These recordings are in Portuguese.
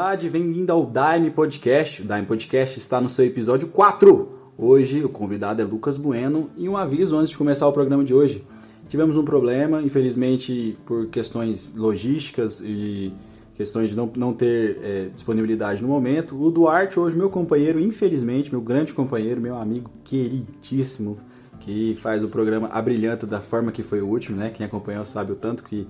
Irmandade, bem-vindo ao Daime Podcast. O Daime Podcast está no seu episódio 4. Hoje o convidado é Lucas Bueno e um aviso antes de começar o programa de hoje. Tivemos um problema, infelizmente por questões logísticas e questões de não, não ter é, disponibilidade no momento. O Duarte, hoje meu companheiro, infelizmente, meu grande companheiro, meu amigo queridíssimo, que faz o programa Abrilhanta da forma que foi o último, né? Quem acompanhou sabe o tanto que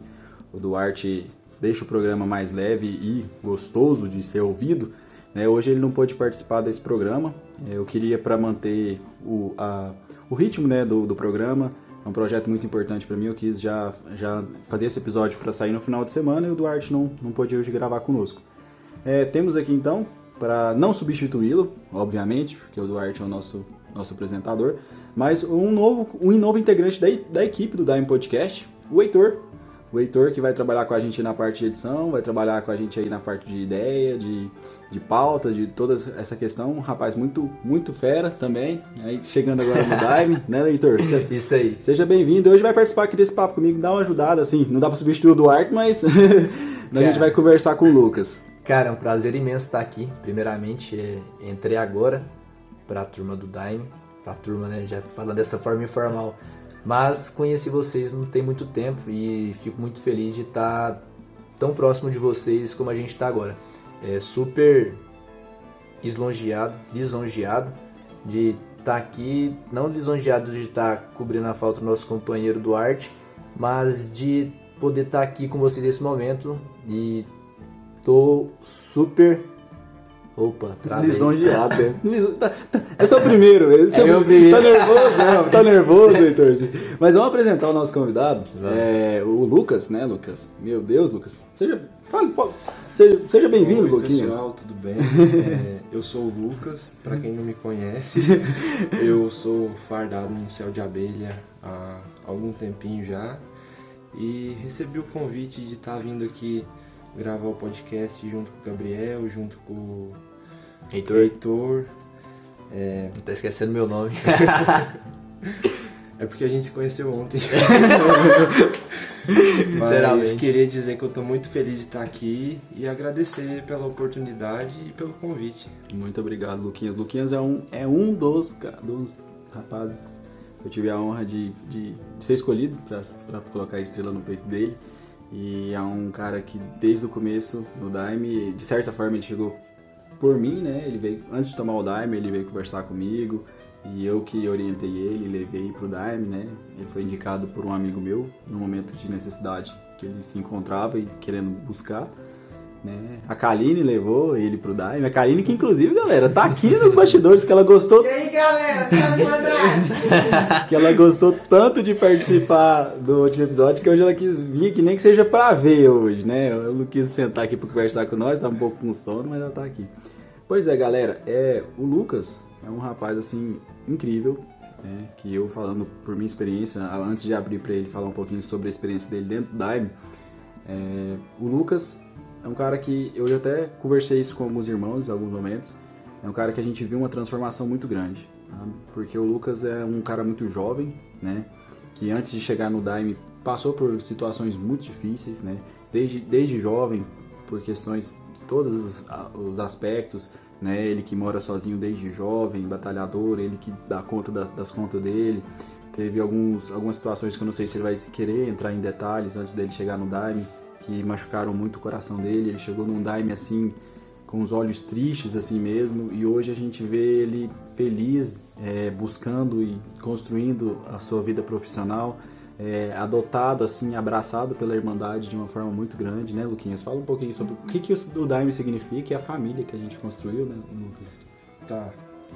o Duarte deixa o programa mais leve e gostoso de ser ouvido. Né? Hoje ele não pôde participar desse programa. É, eu queria para manter o, a, o ritmo né, do, do programa. É um projeto muito importante para mim. Eu quis já, já fazer esse episódio para sair no final de semana e o Duarte não, não pôde hoje gravar conosco. É, temos aqui então, para não substituí-lo, obviamente, porque o Duarte é o nosso, nosso apresentador, mas um novo, um novo integrante da, da equipe do Dime Podcast, o Heitor, o Heitor que vai trabalhar com a gente na parte de edição, vai trabalhar com a gente aí na parte de ideia, de, de pauta, de toda essa questão. Um rapaz muito, muito fera também. Aí chegando agora no Dime, né, Heitor? Isso aí. Seja bem-vindo. Hoje vai participar aqui desse papo comigo, dá uma ajudada, assim. Não dá pra substituir o Duarte, mas a gente vai conversar com o Lucas. Cara, é um prazer imenso estar aqui. Primeiramente, é, entrei agora para a turma do Dime, para a turma, né, já falando dessa forma informal mas conheci vocês não tem muito tempo e fico muito feliz de estar tão próximo de vocês como a gente está agora. É super lisonjeado, de estar aqui, não lisonjeado de estar cobrindo a falta do nosso companheiro Duarte, mas de poder estar aqui com vocês nesse momento e tô super Opa, travei. Lisonjeado. Né? Tá, tá, esse é o primeiro. Esse é, é o primeiro. Tá nervoso, né? Tá nervoso, Heitor. Mas vamos apresentar o nosso convidado. É, o Lucas, né, Lucas? Meu Deus, Lucas. Seja, fale, fale. seja, seja bem-vindo, Luquinhas. pessoal, tudo bem? É, eu sou o Lucas, para quem não me conhece. Eu sou fardado no céu de abelha há algum tempinho já. E recebi o convite de estar tá vindo aqui gravar o podcast junto com o Gabriel, junto com Heitor. Heitor. É... Tá esquecendo meu nome. é porque a gente se conheceu ontem. Mas queria dizer que eu estou muito feliz de estar aqui e agradecer pela oportunidade e pelo convite. Muito obrigado, Luquinhas. Luquinhas é um, é um dos, dos rapazes que eu tive a honra de, de, de ser escolhido para colocar a estrela no peito dele. E é um cara que desde o começo no Daime, de certa forma ele chegou por mim, né? Ele veio antes de tomar o Daime, ele veio conversar comigo e eu que orientei ele, levei pro Daime, né? Ele foi indicado por um amigo meu no momento de necessidade que ele se encontrava e querendo buscar. Né? A Kaline levou ele pro Daime. A Kaline que, inclusive, galera, tá aqui nos bastidores, que ela gostou... E aí, galera, sabe Andrade? que ela gostou tanto de participar do último episódio, que hoje ela quis vir, que nem que seja pra ver hoje, né? Eu não quis sentar aqui pra conversar com nós, tá um pouco com sono, mas ela tá aqui. Pois é, galera, é, o Lucas é um rapaz, assim, incrível, né? Que eu, falando por minha experiência, antes de abrir pra ele falar um pouquinho sobre a experiência dele dentro do Daime, é, o Lucas é um cara que eu já até conversei isso com alguns irmãos em alguns momentos. É um cara que a gente viu uma transformação muito grande, sabe? porque o Lucas é um cara muito jovem, né? Que antes de chegar no Daime passou por situações muito difíceis, né? Desde, desde jovem, por questões todos os, os aspectos, né? Ele que mora sozinho desde jovem, batalhador, ele que dá conta das, das contas dele. Teve alguns, algumas situações que eu não sei se ele vai querer entrar em detalhes antes dele chegar no Daime que machucaram muito o coração dele. Ele chegou num Daime assim, com os olhos tristes assim mesmo, e hoje a gente vê ele feliz, é, buscando e construindo a sua vida profissional, é, adotado assim, abraçado pela Irmandade de uma forma muito grande, né, Luquinhas? Fala um pouquinho sobre o que, que o Daime significa e a família que a gente construiu, né, Lucas? Tá,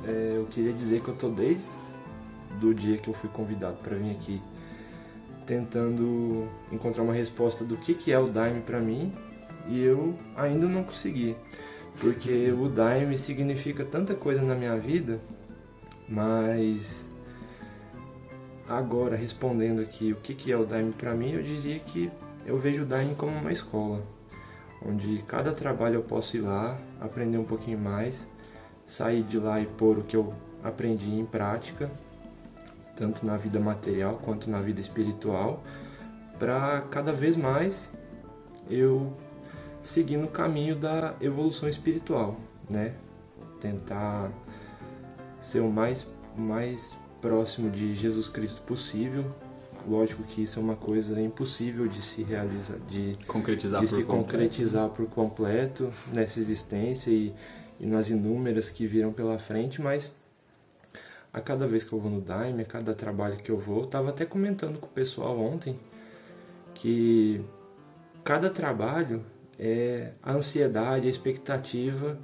é, eu queria dizer que eu tô desde do dia que eu fui convidado para vir aqui tentando encontrar uma resposta do que, que é o Daime para mim e eu ainda não consegui. porque o Daime significa tanta coisa na minha vida, mas agora respondendo aqui o que, que é o Daime para mim, eu diria que eu vejo o Daime como uma escola, onde cada trabalho eu posso ir lá, aprender um pouquinho mais, sair de lá e pôr o que eu aprendi em prática, tanto na vida material quanto na vida espiritual, para cada vez mais eu seguir no caminho da evolução espiritual, né? Tentar ser o mais, mais próximo de Jesus Cristo possível. Lógico que isso é uma coisa impossível de se realizar, de Concretizar de por se completo. concretizar por completo nessa existência e, e nas inúmeras que viram pela frente, mas a cada vez que eu vou no Daime, a cada trabalho que eu vou, eu tava até comentando com o pessoal ontem que cada trabalho é a ansiedade, a expectativa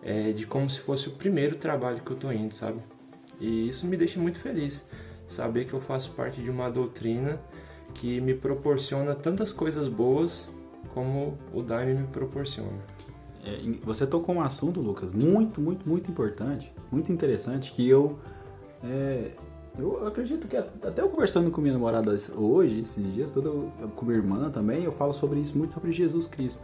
é, de como se fosse o primeiro trabalho que eu tô indo, sabe? E isso me deixa muito feliz, saber que eu faço parte de uma doutrina que me proporciona tantas coisas boas como o Daime me proporciona. É, você tocou um assunto, Lucas, muito, muito, muito importante, muito interessante, que eu. é, eu acredito que até eu conversando com minha namorada hoje, esses dias, com minha irmã também, eu falo sobre isso, muito sobre Jesus Cristo.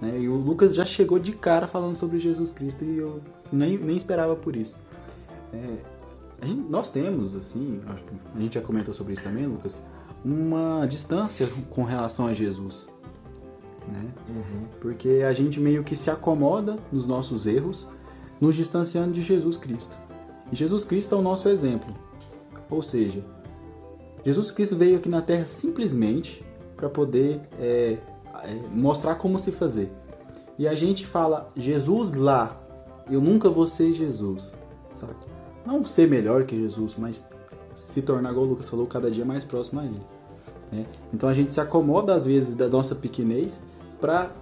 né? E o Lucas já chegou de cara falando sobre Jesus Cristo e eu nem, nem esperava por isso. É, gente- nós temos, assim, a gente já comentou sobre isso também, Lucas, uma distância com relação a Jesus. Né? Porque a gente meio que se acomoda nos nossos erros, nos distanciando de Jesus Cristo. E Jesus Cristo é o nosso exemplo. Ou seja, Jesus Cristo veio aqui na Terra simplesmente para poder é, é, mostrar como se fazer. E a gente fala, Jesus lá, eu nunca vou ser Jesus, sabe? Não ser melhor que Jesus, mas se tornar, igual o Lucas falou, cada dia mais próximo a Ele. né? Então a gente se acomoda às vezes da nossa pequenez para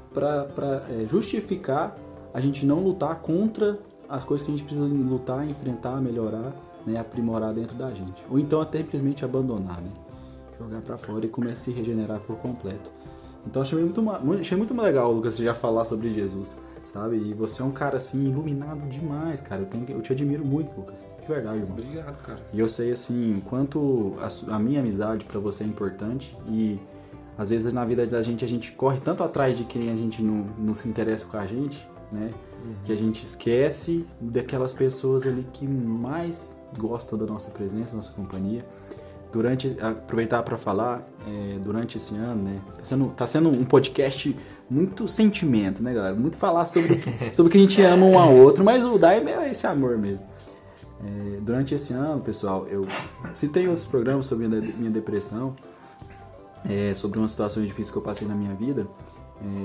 é, justificar a gente não lutar contra as coisas que a gente precisa lutar, enfrentar, melhorar, né, aprimorar dentro da gente. Ou então até simplesmente abandonar, né? jogar para fora e começar a se regenerar por completo. Então achei muito, achei muito legal, Lucas, já falar sobre Jesus, sabe? E você é um cara assim iluminado demais, cara. Eu, tenho, eu te admiro muito, Lucas. De verdade, irmão. Obrigado, cara. E eu sei assim, quanto a, a minha amizade pra você é importante e às vezes na vida da gente a gente corre tanto atrás de quem a gente não, não se interessa com a gente, né? Que a gente esquece daquelas pessoas ali que mais gostam da nossa presença, da nossa companhia. Durante, aproveitar para falar, é, durante esse ano, né? Tá sendo, tá sendo um podcast muito sentimento, né, galera? Muito falar sobre, o que- sobre que a gente ama um ao outro, mas o Daime é esse amor mesmo. É, durante esse ano, pessoal, eu citei outros programas sobre a de- minha depressão, é, sobre umas situações difíceis que eu passei na minha vida.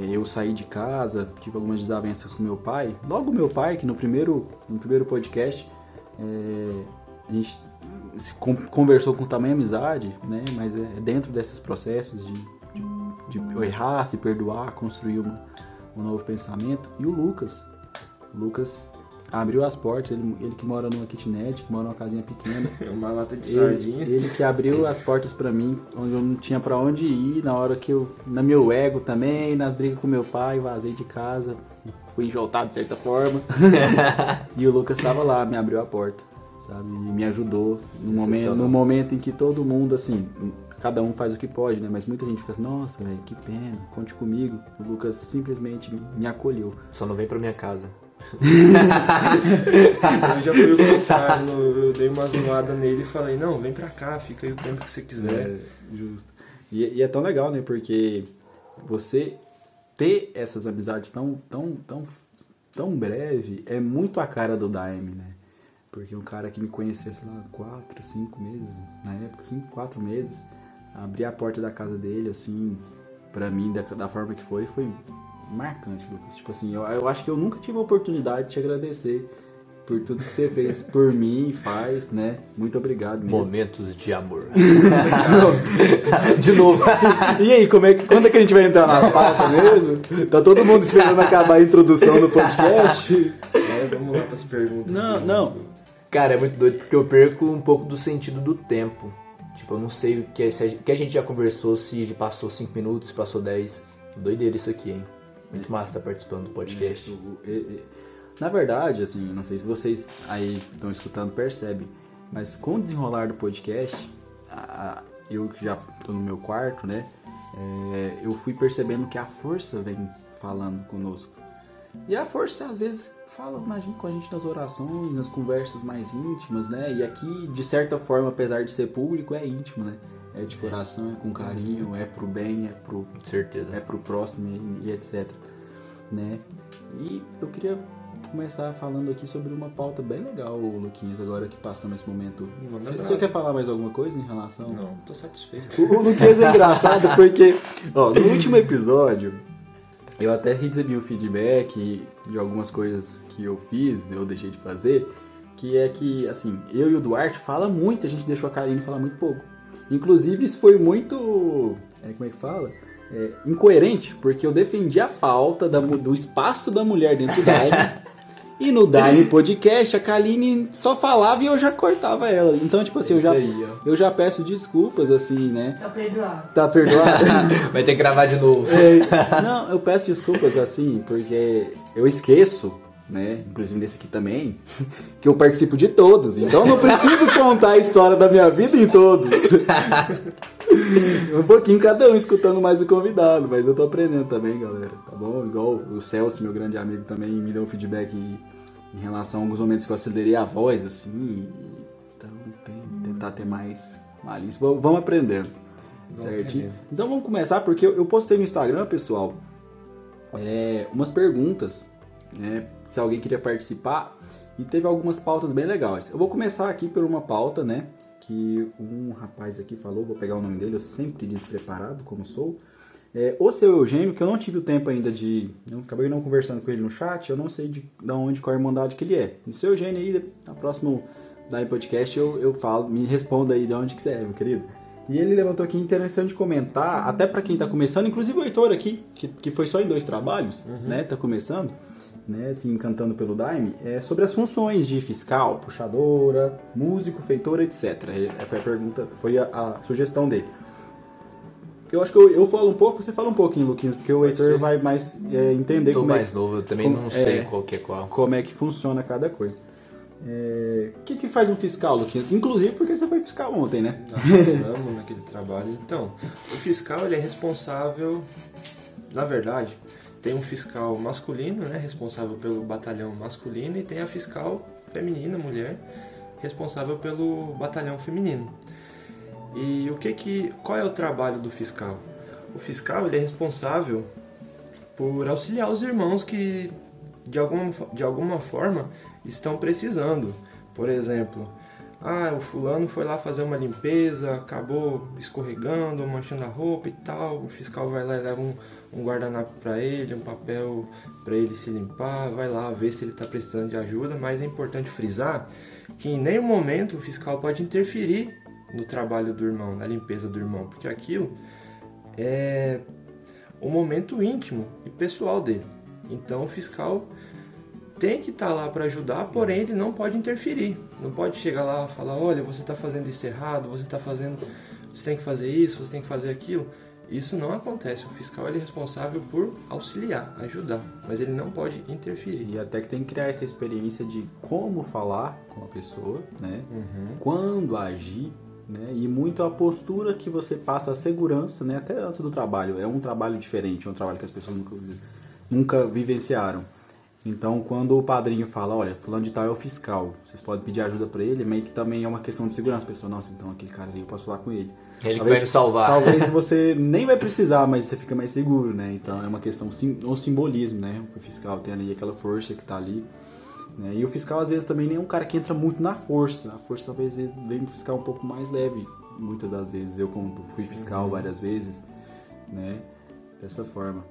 É, eu saí de casa, tive algumas desavenças com meu pai. Logo meu pai, que no primeiro, no primeiro podcast é, a gente se con- conversou com tamanha amizade, né? Mas é dentro desses processos de, de, de errar, se perdoar, construir uma- um novo pensamento. E o Lucas, o Lucas abriu as portas, ele, ele que mora numa kitnet, que mora numa casinha pequena. É uma lata de Ele, sardinha. ele que abriu as portas pra mim, onde eu não tinha pra onde ir, na hora que eu, na meu ego também, nas brigas com meu pai, vazei de casa, fui enjoltado de certa forma. e o Lucas tava lá, me abriu a porta, sabe? E me ajudou no momento, no momento em que todo mundo, assim, cada um faz o que pode, né? Mas muita gente fica assim, nossa, velho, que pena, conte comigo. O Lucas simplesmente me acolheu. Só não vem pra minha casa. Eu já fui o contrário, eu dei uma zoada nele e falei, não, vem pra cá, fica aí o tempo que você quiser. É, justo. E, e é tão legal, né? Porque você ter essas amizades tão, tão, tão, tão breve é muito a cara do Daime, né? Porque um cara que me conhecia, sei lá, quatro, cinco meses, na época, cinco, quatro meses, abrir a porta da casa dele, assim, pra mim, da, da forma que foi, foi marcante, Lucas. Tipo assim, eu, eu acho que eu nunca tive a oportunidade de te agradecer por tudo que você fez por mim e faz, né? Muito obrigado mesmo. Momentos de amor. de novo. E aí, como é que, quando é que a gente vai entrar nas pautas mesmo? Tá todo mundo esperando acabar a introdução do podcast? É, vamos lá pras perguntas. Não, não. Cara, é muito doido porque eu perco um pouco do sentido do tempo. Tipo, eu não sei o que, é- se a, que a gente já conversou, se passou 5 minutos, se passou 10. Doideira isso aqui, hein? Muito massa estar participando do podcast. É, e- Na verdade, assim, não sei se vocês aí estão escutando percebem, mas com o desenrolar do podcast, a- a- eu que já tô no meu quarto, né? é, eu fui percebendo que a força vem falando conosco. E a força às vezes fala com a gente, com a gente nas orações, nas conversas mais íntimas, né? E aqui, de certa forma, apesar de ser público, é íntimo, né? É de coração, é com carinho, é pro bem, é pro Com certeza. é pro próximo e, e etc. Né? E eu queria começar falando aqui sobre uma pauta bem legal, Luquinhas, agora que passamos esse momento. Você brasa. quer falar mais alguma coisa em relação? Não, tô satisfeito. O, o Luquinhas é engraçado porque, ó, no último episódio, eu até recebi um feedback de algumas coisas que eu fiz, eu deixei de fazer, que é que, assim, eu e o Duarte fala muito, a gente deixou a Karine falar muito pouco. Inclusive, isso foi muito. é, como é que fala? É, incoerente, porque eu defendi a pauta da do espaço da mulher dentro do Daime. e no Daime Podcast, a Kaline só falava e eu já cortava ela. Então, tipo assim, eu já, aí, eu já peço desculpas, assim, né? Tá perdoado. Tá perdoado? Vai ter que gravar de novo. É, não, eu peço desculpas assim, porque eu esqueço, né? Inclusive nesse aqui também, que eu participo de todos. Então não preciso contar a história da minha vida em todos. um pouquinho cada um escutando mais o convidado, mas eu tô aprendendo também, galera. Tá bom? Igual o Celso, meu grande amigo, também me deu um feedback em, em relação a alguns momentos que eu acelerei a voz, assim. Então tem, tentar ter mais malícia. Vamos aprendendo. Vamos certinho? aprendendo. Então vamos começar, porque eu eu postei no Instagram, pessoal, é, umas perguntas, né? Se alguém queria participar, e teve algumas pautas bem legais. Eu vou começar aqui por uma pauta, né? Que um rapaz aqui falou, vou pegar o nome dele, eu sempre despreparado, como sou. É, o seu Eugênio, que eu não tive o tempo ainda de. Eu acabei não conversando com ele no chat, eu não sei de, de onde, qual a irmandade que ele é. E seu Eugênio aí, na próxima da podcast, eu, eu falo, me responda aí de onde que você é, meu querido. E ele levantou aqui interessante comentar, até pra quem tá começando, inclusive o Heitor aqui, que, que foi só em dois trabalhos, né? Tá começando, né? Se encantando pelo Daime, é sobre as funções de fiscal, puxadora, músico, feitora, etc. Essa foi a pergunta, foi a, a sugestão dele. Eu acho que eu, eu falo um pouco, você fala um pouquinho, Luquinhas, porque o Heitor ser. vai mais é, entender Tô como é, mais novo, eu também como- não sei é. qual que é qual. como é que funciona cada coisa. É, O que, que faz um fiscal, Luquinhas? Inclusive porque você foi fiscal ontem, né? Nós naquele trabalho. Então, o fiscal ele é responsável, na verdade, tem um fiscal masculino, né, responsável pelo batalhão masculino, e tem a fiscal feminina, mulher, responsável pelo batalhão feminino. E o que que, qual é o trabalho do fiscal? O fiscal ele é responsável por auxiliar os irmãos que de alguma, de alguma forma estão precisando. Por exemplo, ah, o fulano foi lá fazer uma limpeza, acabou escorregando, manchando a roupa e tal. O fiscal vai lá e leva um, um guardanapo para ele, um papel para ele se limpar, vai lá ver se ele está precisando de ajuda. Mas é importante frisar que em nenhum momento o fiscal pode interferir no trabalho do irmão, na limpeza do irmão, porque aquilo é um momento íntimo e pessoal dele. Então o fiscal tem que estar lá para ajudar, porém ele não pode interferir. Não pode chegar lá e falar, olha, você está fazendo isso errado, você está fazendo, você tem que fazer isso, você tem que fazer aquilo. Isso não acontece. O fiscal ele é responsável por auxiliar, ajudar, mas ele não pode interferir. E até que tem que criar essa experiência de como falar com a pessoa, né? Uhum. Quando agir, né? E muito a postura que você passa a segurança, né? Até antes do trabalho. É um trabalho diferente, é um trabalho que as pessoas nunca, nunca vivenciaram. Então, quando o padrinho fala, olha, fulano de tal é o fiscal, vocês podem pedir ajuda pra ele, meio que também é uma questão de segurança. A pessoa, nossa, então aquele cara ali eu posso falar com ele. Ele que vai me salvar. Talvez você nem vai precisar, mas você fica mais seguro, né? Então é uma questão, sim, um simbolismo, né? O fiscal tem ali aquela força que tá ali. Né? E o fiscal, às vezes, também nem é um cara que entra muito na força. A força talvez venha um fiscal um pouco mais leve, muitas das vezes. Eu, como fui fiscal várias vezes, né? Dessa forma.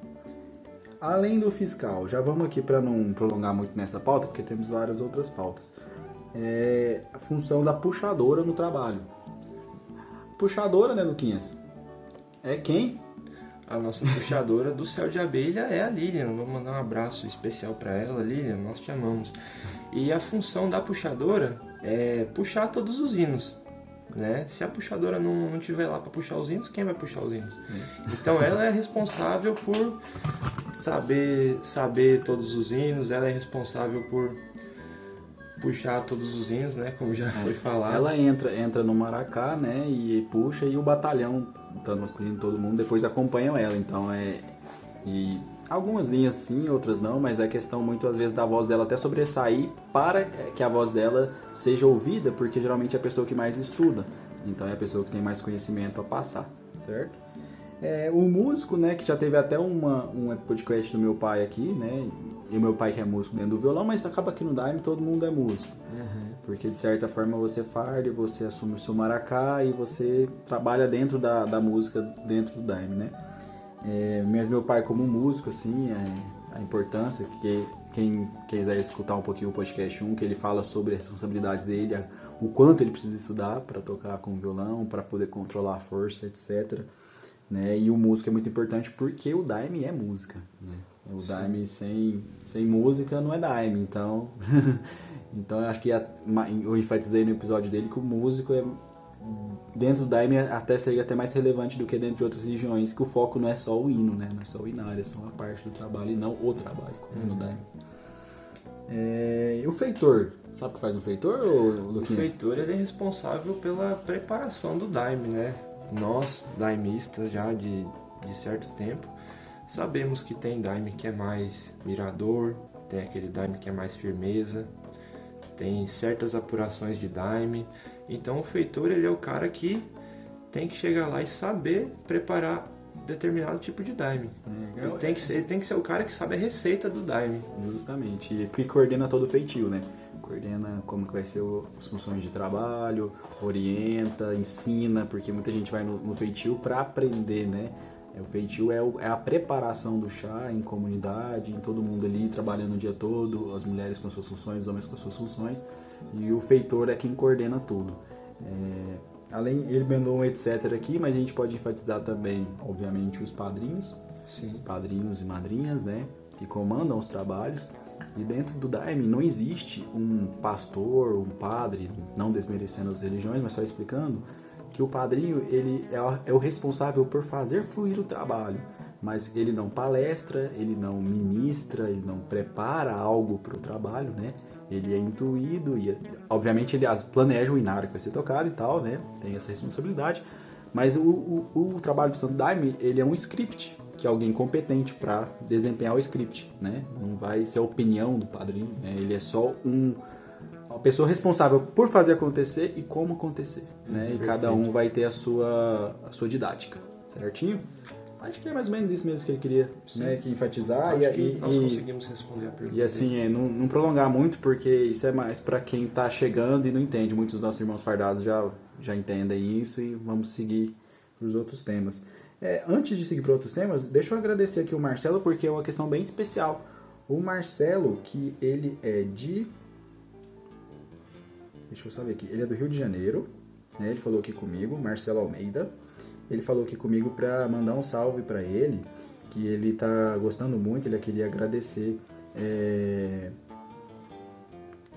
Além do fiscal, já vamos aqui para não prolongar muito nessa pauta, porque temos várias outras pautas. É a função da puxadora no trabalho. Puxadora, né, Luquinhas? É quem? A nossa puxadora do céu de abelha é a Lilian. Vou mandar um abraço especial para ela, Lilian. Nós te amamos. E a função da puxadora é puxar todos os hinos. Né? Se a puxadora não, não tiver lá para puxar os hinos, quem vai puxar os hinos? Então ela é responsável por saber saber todos os hinos, ela é responsável por puxar todos os hinos, né? Como já foi falado. Ela entra, entra no maracá, né? E puxa e o batalhão, tanto masculino todo mundo, depois acompanham ela. Então é. E algumas linhas sim, outras não, mas é questão muito às vezes da voz dela até sobressair para que a voz dela seja ouvida, porque geralmente é a pessoa que mais estuda. Então é a pessoa que tem mais conhecimento a passar, certo? É, o músico, né, que já teve até uma, um podcast do meu pai aqui, né, e o meu pai que é músico dentro do violão, mas acaba aqui no Daime todo mundo é músico. Uhum. Porque de certa forma você farda, você assume o seu maracá e você trabalha dentro da, da música, dentro do Daime, né. É, mas meu pai como músico, assim, é, a importância, que quem quiser escutar um pouquinho o podcast 1, que ele fala sobre a responsabilidade dele, a, o quanto ele precisa estudar para tocar com violão, para poder controlar a força, etc., né? E o músico é muito importante porque o daime é música, né? O daime sem, sem música não é daime, então então eu acho que a, eu enfatizei no episódio dele que o músico é dentro do daime até seria até mais relevante do que dentro de outras religiões, que o foco não é só o hino, né? Não é só o inário, é só uma parte do trabalho e não o trabalho, como no daime. É, e o feitor, sabe o que faz um feitor, ou, O Luquinhas? feitor ele é responsável pela preparação do daime, né? Nós, daimistas já de, de certo tempo, sabemos que tem daime que é mais mirador, tem aquele daime que é mais firmeza, tem certas apurações de daime. Então o feitor ele é o cara que tem que chegar lá e saber preparar determinado tipo de daime. É, Ele tem, que ser, ele tem que ser o cara que sabe a receita do daime. Justamente, e que coordena todo o feitio, né? Coordena como que vai ser o- as funções de trabalho, orienta, ensina, porque muita gente vai no, no feitio para aprender, né? É, O feitio é, o- é a preparação do chá em comunidade, em todo mundo ali trabalhando o dia todo, as mulheres com as suas funções, os homens com as suas funções, e o feitor é quem coordena tudo. É, além, ele mandou um etc aqui, mas a gente pode enfatizar também, obviamente, os padrinhos, Sim. padrinhos e madrinhas, né, que comandam os trabalhos. E dentro do Daime não existe um pastor, um padre, não desmerecendo as religiões, mas só explicando que o padrinho ele é o- é o responsável por fazer fluir o trabalho, mas ele não palestra, ele não ministra, ele não prepara algo para o trabalho, né? Ele é intuído e, obviamente, ele planeja o inário que vai ser tocado e tal, né? Tem essa responsabilidade. Mas o, o, o trabalho do Santo Daime, ele é um script, que é alguém competente para desempenhar o script, né? Não vai ser a opinião do padrinho, né? Ele é só um uma pessoa responsável por fazer acontecer e como acontecer, né? E cada um vai ter a sua a sua didática, certinho? Acho que é mais ou menos isso mesmo que ele queria, né, que enfatizar Acho e, que nós e- conseguimos responder a pergunta. e assim, é, não, não prolongar muito, porque isso é mais pra quem tá chegando e não entende. Muitos dos nossos irmãos fardados já, já entendem isso e vamos seguir os outros temas. É, antes de seguir para outros temas, deixa eu agradecer aqui o Marcelo, porque é uma questão bem especial. O Marcelo, que ele é de. Deixa eu saber aqui. Ele é do Rio de Janeiro, né? Ele falou aqui comigo, Marcelo Almeida. Ele falou aqui comigo para mandar um salve para ele, que ele tá gostando muito, ele queria agradecer. é,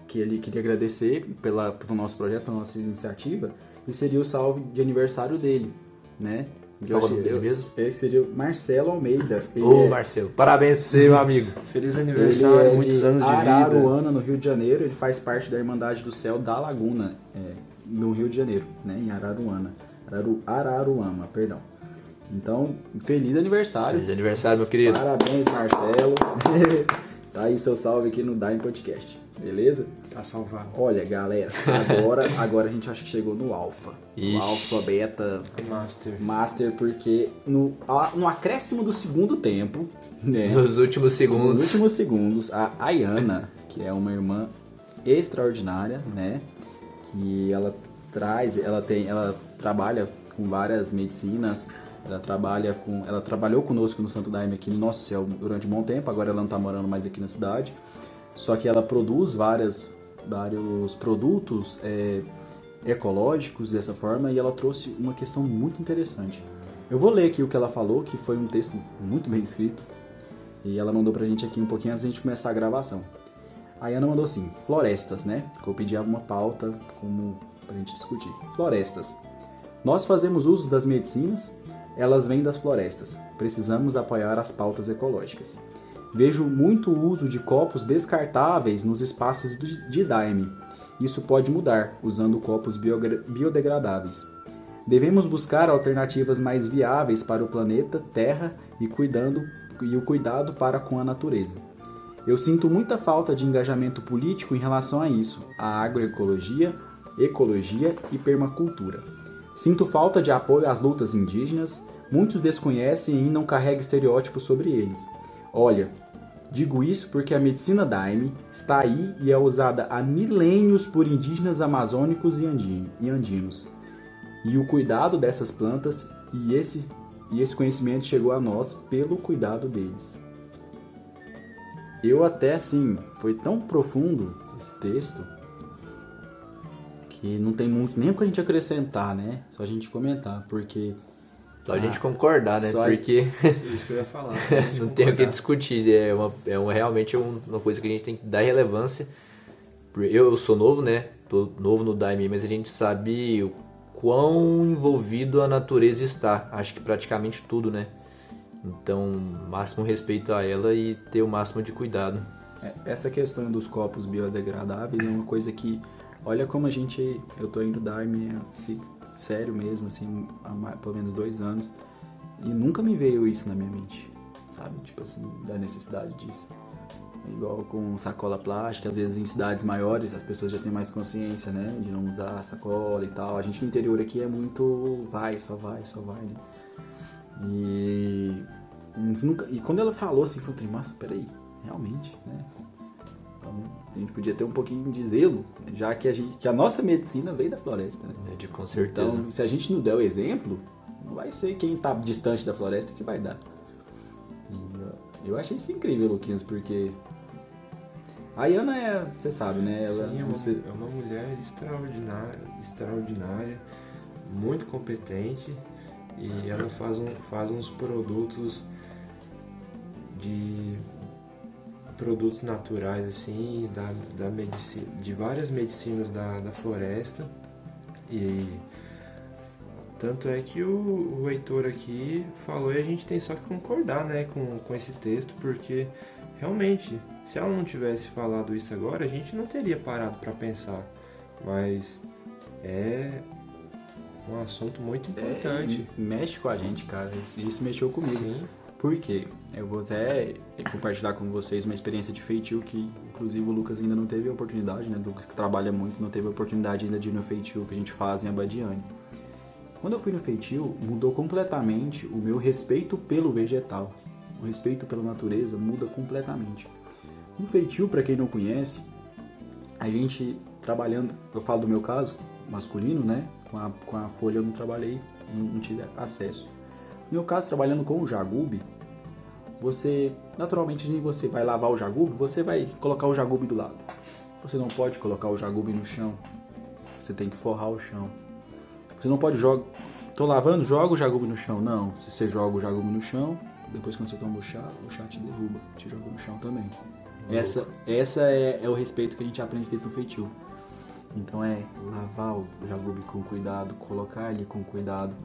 que ele queria agradecer pela, pelo nosso projeto, pela nossa iniciativa, e seria o salve de aniversário dele, né? Que Qual dele mesmo? Ele seria o Marcelo Almeida. Ele Ô, é- Marcelo, parabéns pra você, meu amigo. Feliz ele aniversário, é muitos de anos de vida. Araruana, no Rio de Janeiro. Ele faz parte da Irmandade do Céu da Laguna, é, no Rio de Janeiro, né? Em Araruana. Araru, Araruama, perdão. Então, feliz aniversário. Feliz aniversário, meu querido. Parabéns, Marcelo. tá aí seu salve aqui no Dime Podcast, beleza? Tá salvado. Olha, galera, agora, agora a gente acha que chegou no Alpha. Ixi. No Alpha, Beta, Master. Master, porque no, no acréscimo do segundo tempo, né? Nos últimos Nos segundos. últimos segundos, a Ayana, que é uma irmã extraordinária, né? Que ela traz, ela tem, ela trabalha com várias medicinas, ela trabalha com, ela trabalhou conosco no Santo Daime aqui no nosso céu durante um bom tempo, agora ela não tá morando mais aqui na cidade. Só que ela produz várias, vários produtos é, ecológicos dessa forma e ela trouxe uma questão muito interessante. Eu vou ler aqui o que ela falou, que foi um texto muito bem escrito. E ela mandou pra gente aqui um pouquinho antes da gente começar a gravação. A Ana mandou assim, florestas, né? Que eu pedi uma pauta como para a gente discutir. Florestas. Nós fazemos uso das medicinas, elas vêm das florestas. Precisamos apoiar as pautas ecológicas. Vejo muito uso de copos descartáveis nos espaços de Daime. Isso pode mudar usando copos biodegradáveis. Devemos buscar alternativas mais viáveis para o planeta Terra e, cuidando, e o cuidado para com a natureza. Eu sinto muita falta de engajamento político em relação a isso, a agroecologia, ecologia e permacultura. Sinto falta de apoio às lutas indígenas, muitos desconhecem e não carregam estereótipos sobre eles. Olha, digo isso porque a medicina Daime está aí e é usada há milênios por indígenas amazônicos e andinos. E o cuidado dessas plantas e esse, e esse conhecimento chegou a nós pelo cuidado deles eu até assim, foi tão profundo esse texto que não tem muito nem o que a gente acrescentar, né? Só a gente comentar, porque. Só a gente concordar, né? Porque. Isso que eu ia falar. não tem o que discutir. É, uma, é uma, realmente uma coisa que a gente tem que dar relevância. Eu sou novo, né? Tô novo no Daime, mas a gente sabe o quão envolvido a natureza está. Acho que praticamente tudo, né? Então, máximo respeito a ela e ter o máximo de cuidado. É, essa questão dos copos biodegradáveis é uma coisa que, olha como a gente, eu tô indo dar-me sério mesmo, assim, há mais, pelo menos dois anos, e nunca me veio isso na minha mente, sabe? Tipo assim, da necessidade disso. É igual com sacola plástica, às vezes em cidades maiores as pessoas já têm mais consciência, né? De não usar sacola e tal. A gente no interior aqui é muito vai, só vai, só vai, né? E, nunca, e quando ela falou assim, eu falei, nossa, peraí, realmente, né? Então, a gente podia ter um pouquinho de zelo, já que a, gente, que a nossa medicina veio da floresta, né? É, de, com certeza. Então, se a gente não der o exemplo, não vai ser quem está distante da floresta que vai dar. E eu, eu achei isso incrível, Luquinhas, porque a Iana é, você sabe, né? Ela, Sim, é uma, você... é uma mulher extraordinária, extraordinária, muito competente e ela faz, um, faz uns produtos de produtos naturais assim da, da medicina, de várias medicinas da, da floresta e tanto é que o, o Heitor aqui falou e a gente tem só que concordar né, com, com esse texto, porque realmente, se ela não tivesse falado isso agora, a gente não teria parado para pensar. Mas é, um assunto muito importante. É, mexe com a gente, cara. Isso mexeu comigo. Sim. Por quê? Eu vou até compartilhar com vocês uma experiência de feitio que, inclusive, o Lucas ainda não teve a oportunidade, né? O Lucas que trabalha muito não teve a oportunidade ainda de ir no feitio que a gente faz em Abadiane. Quando eu fui no feitio, mudou completamente o meu respeito pelo vegetal. O respeito pela natureza muda completamente. No feitio, para quem não conhece, a gente trabalhando, eu falo do meu caso, masculino, né? Com a, com a folha eu não trabalhei, não, não tive acesso. No meu caso, trabalhando com o jagube, você, naturalmente, você vai lavar o jagube, você vai colocar o jagube do lado. Você não pode colocar o jagube no chão. Você tem que forrar o chão. Você não pode jogar. Tô lavando, joga o jagube no chão. Não. Se você joga o jagube no chão, depois quando você toma o chá, o chá te derruba, te joga no chão também. Essa, essa é, é, o respeito que a gente aprende dentro do feitio. Então é lavar o jagube com cuidado, colocar ele com cuidado.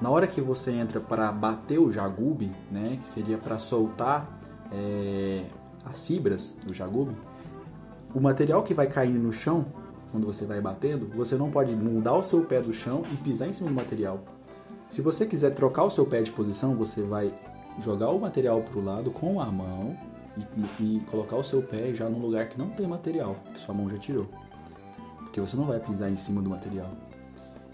Na hora que você entra para bater o jagube, né, que seria para soltar é, as fibras do jagube, o material que vai caindo no chão, quando você vai batendo, você não pode mudar o seu pé do chão e pisar em cima do material. Se você quiser trocar o seu pé de posição, você vai jogar o material para o lado com a mão e, e colocar o seu pé já no lugar que não tem material, que sua mão já tirou porque você não vai pisar em cima do material.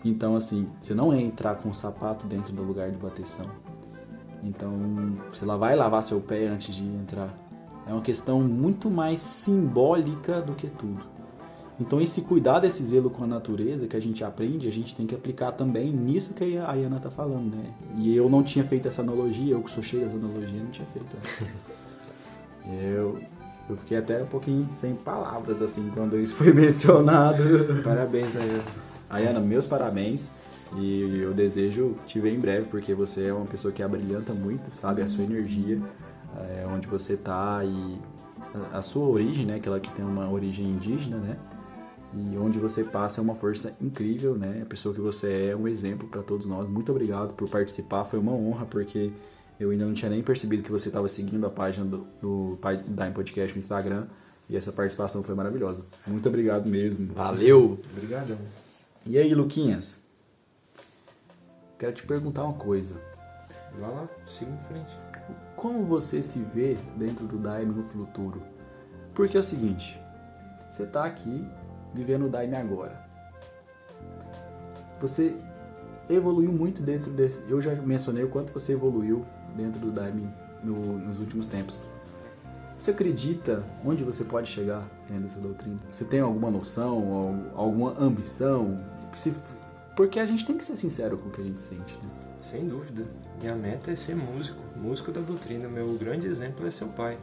Então, assim, você não é entrar com o sapato dentro do lugar de bateção. Então, você lá vai lavar seu pé antes de entrar. É uma questão muito mais simbólica do que tudo. Então, esse cuidado, esse zelo com a natureza que a gente aprende, a gente tem que aplicar também nisso que a Ayana está falando, né? E eu não tinha feito essa analogia, eu que sou cheio dessa analogia, não tinha feito. eu, eu fiquei até um pouquinho sem palavras, assim, quando isso foi mencionado. Parabéns, Ayana. Ayana, meus parabéns. E eu desejo te ver em breve, porque você é uma pessoa que abrilhanta muito, sabe? A sua energia, é, onde você tá e a, a sua origem, né? Aquela que tem uma origem indígena, né? E onde você passa é uma força incrível, né? A pessoa que você é um exemplo para todos nós. Muito obrigado por participar, foi uma honra, porque eu ainda não tinha nem percebido que você estava seguindo a página do, do Time Podcast no Instagram. E essa participação foi maravilhosa. Muito obrigado mesmo. Valeu! Obrigadão. E aí, Luquinhas? Quero te perguntar uma coisa. Vai lá, siga em frente. Como você se vê dentro do Daime no futuro? Porque é o seguinte, você está aqui vivendo o Daime agora. Você evoluiu muito dentro desse. Eu já mencionei o quanto você evoluiu dentro do Daime no, nos últimos tempos. Você acredita onde você pode chegar dentro dessa doutrina? Você tem alguma noção, alguma ambição? Se, porque a gente tem que ser sincero com o que a gente sente. Né? Sem dúvida. Minha meta é ser músico, músico da doutrina. Meu grande exemplo é seu pai.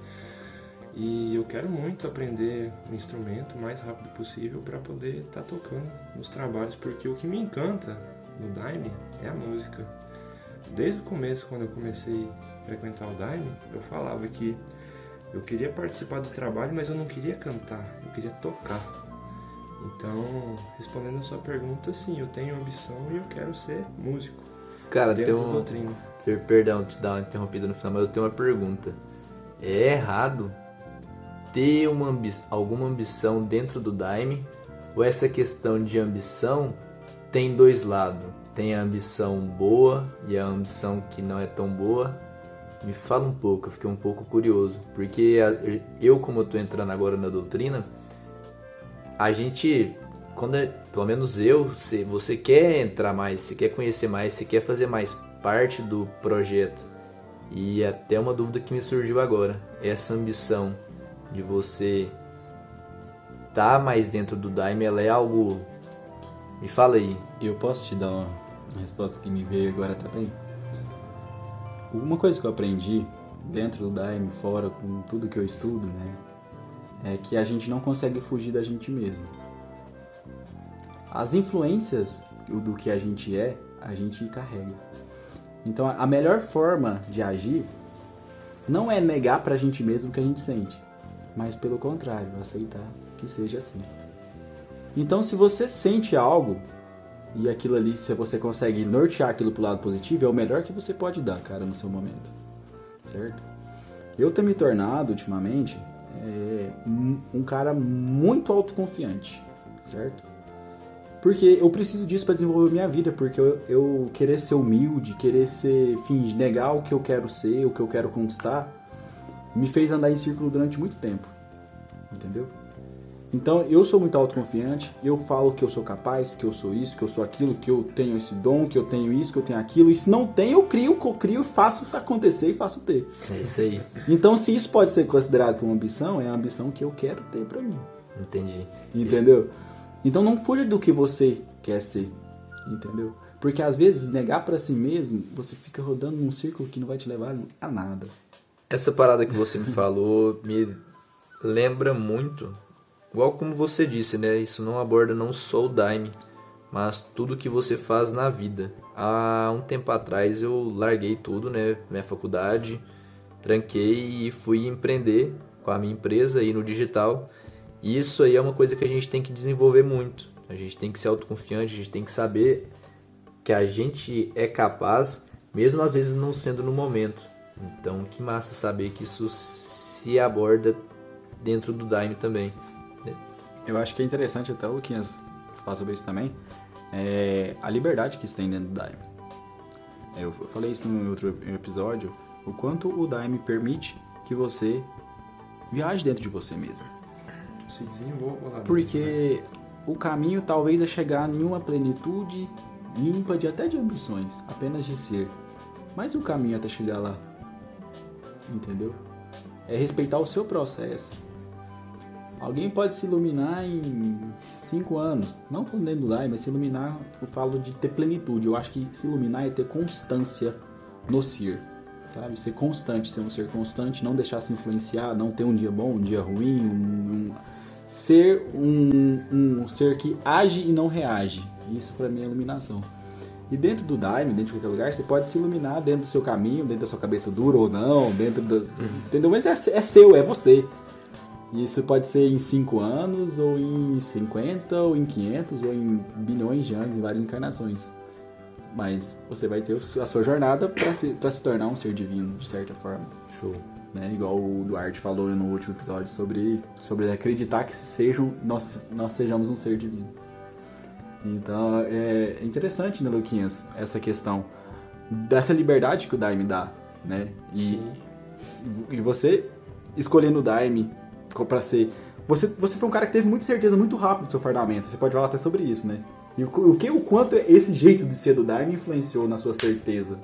E eu quero muito aprender um instrumento o mais rápido possível para poder estar tá tocando nos trabalhos, porque o que me encanta no Daime é a música. Desde o começo, quando eu comecei a frequentar o Daime, eu falava que eu queria participar do trabalho, mas eu não queria cantar, eu queria tocar. Então, respondendo a sua pergunta, sim, eu tenho ambição e eu quero ser músico. Cara, tem um... doutrina. Perdão te dar uma interrompida no final, mas eu tenho uma pergunta. É errado ter uma ambi... alguma ambição dentro do Daime? Ou essa questão de ambição tem dois lados? Tem a ambição boa e a ambição que não é tão boa? Me fala um pouco, eu fiquei um pouco curioso. Porque eu, como eu tô entrando agora na doutrina, a gente, quando é, pelo menos eu, se você quer entrar mais, você quer conhecer mais, você quer fazer mais parte do projeto. E até uma dúvida que me surgiu agora, essa ambição de você estar tá mais dentro do Daime, ela é algo me fala aí. Eu posso te dar uma resposta que me veio agora também? Uma coisa que eu aprendi dentro do Daime, fora, com tudo que eu estudo, né? É que a gente não consegue fugir da gente mesmo. As influências do que a gente é, a gente carrega. Então a melhor forma de agir não é negar pra gente mesmo o que a gente sente, mas pelo contrário, aceitar que seja assim. Então se você sente algo, e aquilo ali, se você consegue nortear aquilo pro lado positivo, é o melhor que você pode dar, cara, no seu momento. Certo? Eu tenho me tornado, ultimamente, é, um cara muito autoconfiante, certo? Porque eu preciso disso para desenvolver minha vida, porque eu, eu, querer ser humilde, querer ser, enfim, negar o que eu quero ser, o que eu quero conquistar, me fez andar em círculo durante muito tempo, entendeu? Então eu sou muito autoconfiante, eu falo que eu sou capaz, que eu sou isso, que eu sou aquilo, que eu tenho esse dom, que eu tenho isso, que eu tenho aquilo. E se não tem, eu crio, eu crio, faço isso acontecer e faço ter. É isso aí. Então se isso pode ser considerado como ambição, é a ambição que eu quero ter para mim. Entendi. Entendeu? Isso... Então não fuja do que você quer ser, entendeu? Porque às vezes negar para si mesmo, você fica rodando num círculo que não vai te levar a nada. Essa parada que você me falou me lembra muito Igual como você disse, né? Isso não aborda não só o Daime, mas tudo que você faz na vida. Há um tempo atrás eu larguei tudo, né? Minha faculdade, tranquei e fui empreender com a minha empresa aí no digital. E isso aí é uma coisa que a gente tem que desenvolver muito. A gente tem que ser autoconfiante, a gente tem que saber que a gente é capaz, mesmo às vezes não sendo no momento. Então, que massa saber que isso se aborda dentro do Daime também. Eu acho que é interessante até o Luquinhas falar sobre isso também. É a liberdade que se tem dentro do Daime. É, eu falei isso no outro episódio, o quanto o Daime permite que você viaje dentro de você mesmo. Se desenvolva lá Porque né? o caminho talvez é chegar em uma plenitude limpa de até de ambições, apenas de ser. Mas o caminho até chegar lá, entendeu? É respeitar o seu processo Alguém pode se iluminar em cinco anos. Não falando dentro do Dai, mas se iluminar, eu falo de ter plenitude. Eu acho que se iluminar é ter constância no ser. Sabe? Ser constante, ser um ser constante, não deixar se influenciar, não ter um dia bom, um dia ruim. Um, um, ser um, um ser que age e não reage. Isso para mim é iluminação. E dentro do Daime, dentro de qualquer lugar, você pode se iluminar dentro do seu caminho, dentro da sua cabeça dura ou não, dentro do. Uhum. Entendeu? Mas é, é seu, é você. E isso pode ser em 5 anos, ou em 50, ou em 500, ou em bilhões de anos, em várias encarnações. Mas você vai ter a sua jornada para se, pra se tornar um ser divino, de certa forma. Show. Né? Igual o Duarte falou no último episódio sobre, sobre acreditar que sejam, nós, nós sejamos um ser divino. Então é interessante, né, Luquinhas, essa questão dessa liberdade que o Daime dá, né? E, Sim. e você escolhendo o Daime para ser. Você, você foi um cara que teve muita certeza muito rápido do seu fardamento. Você pode falar até sobre isso, né? E o, que, o quanto esse jeito de ser do Daime influenciou na sua certeza?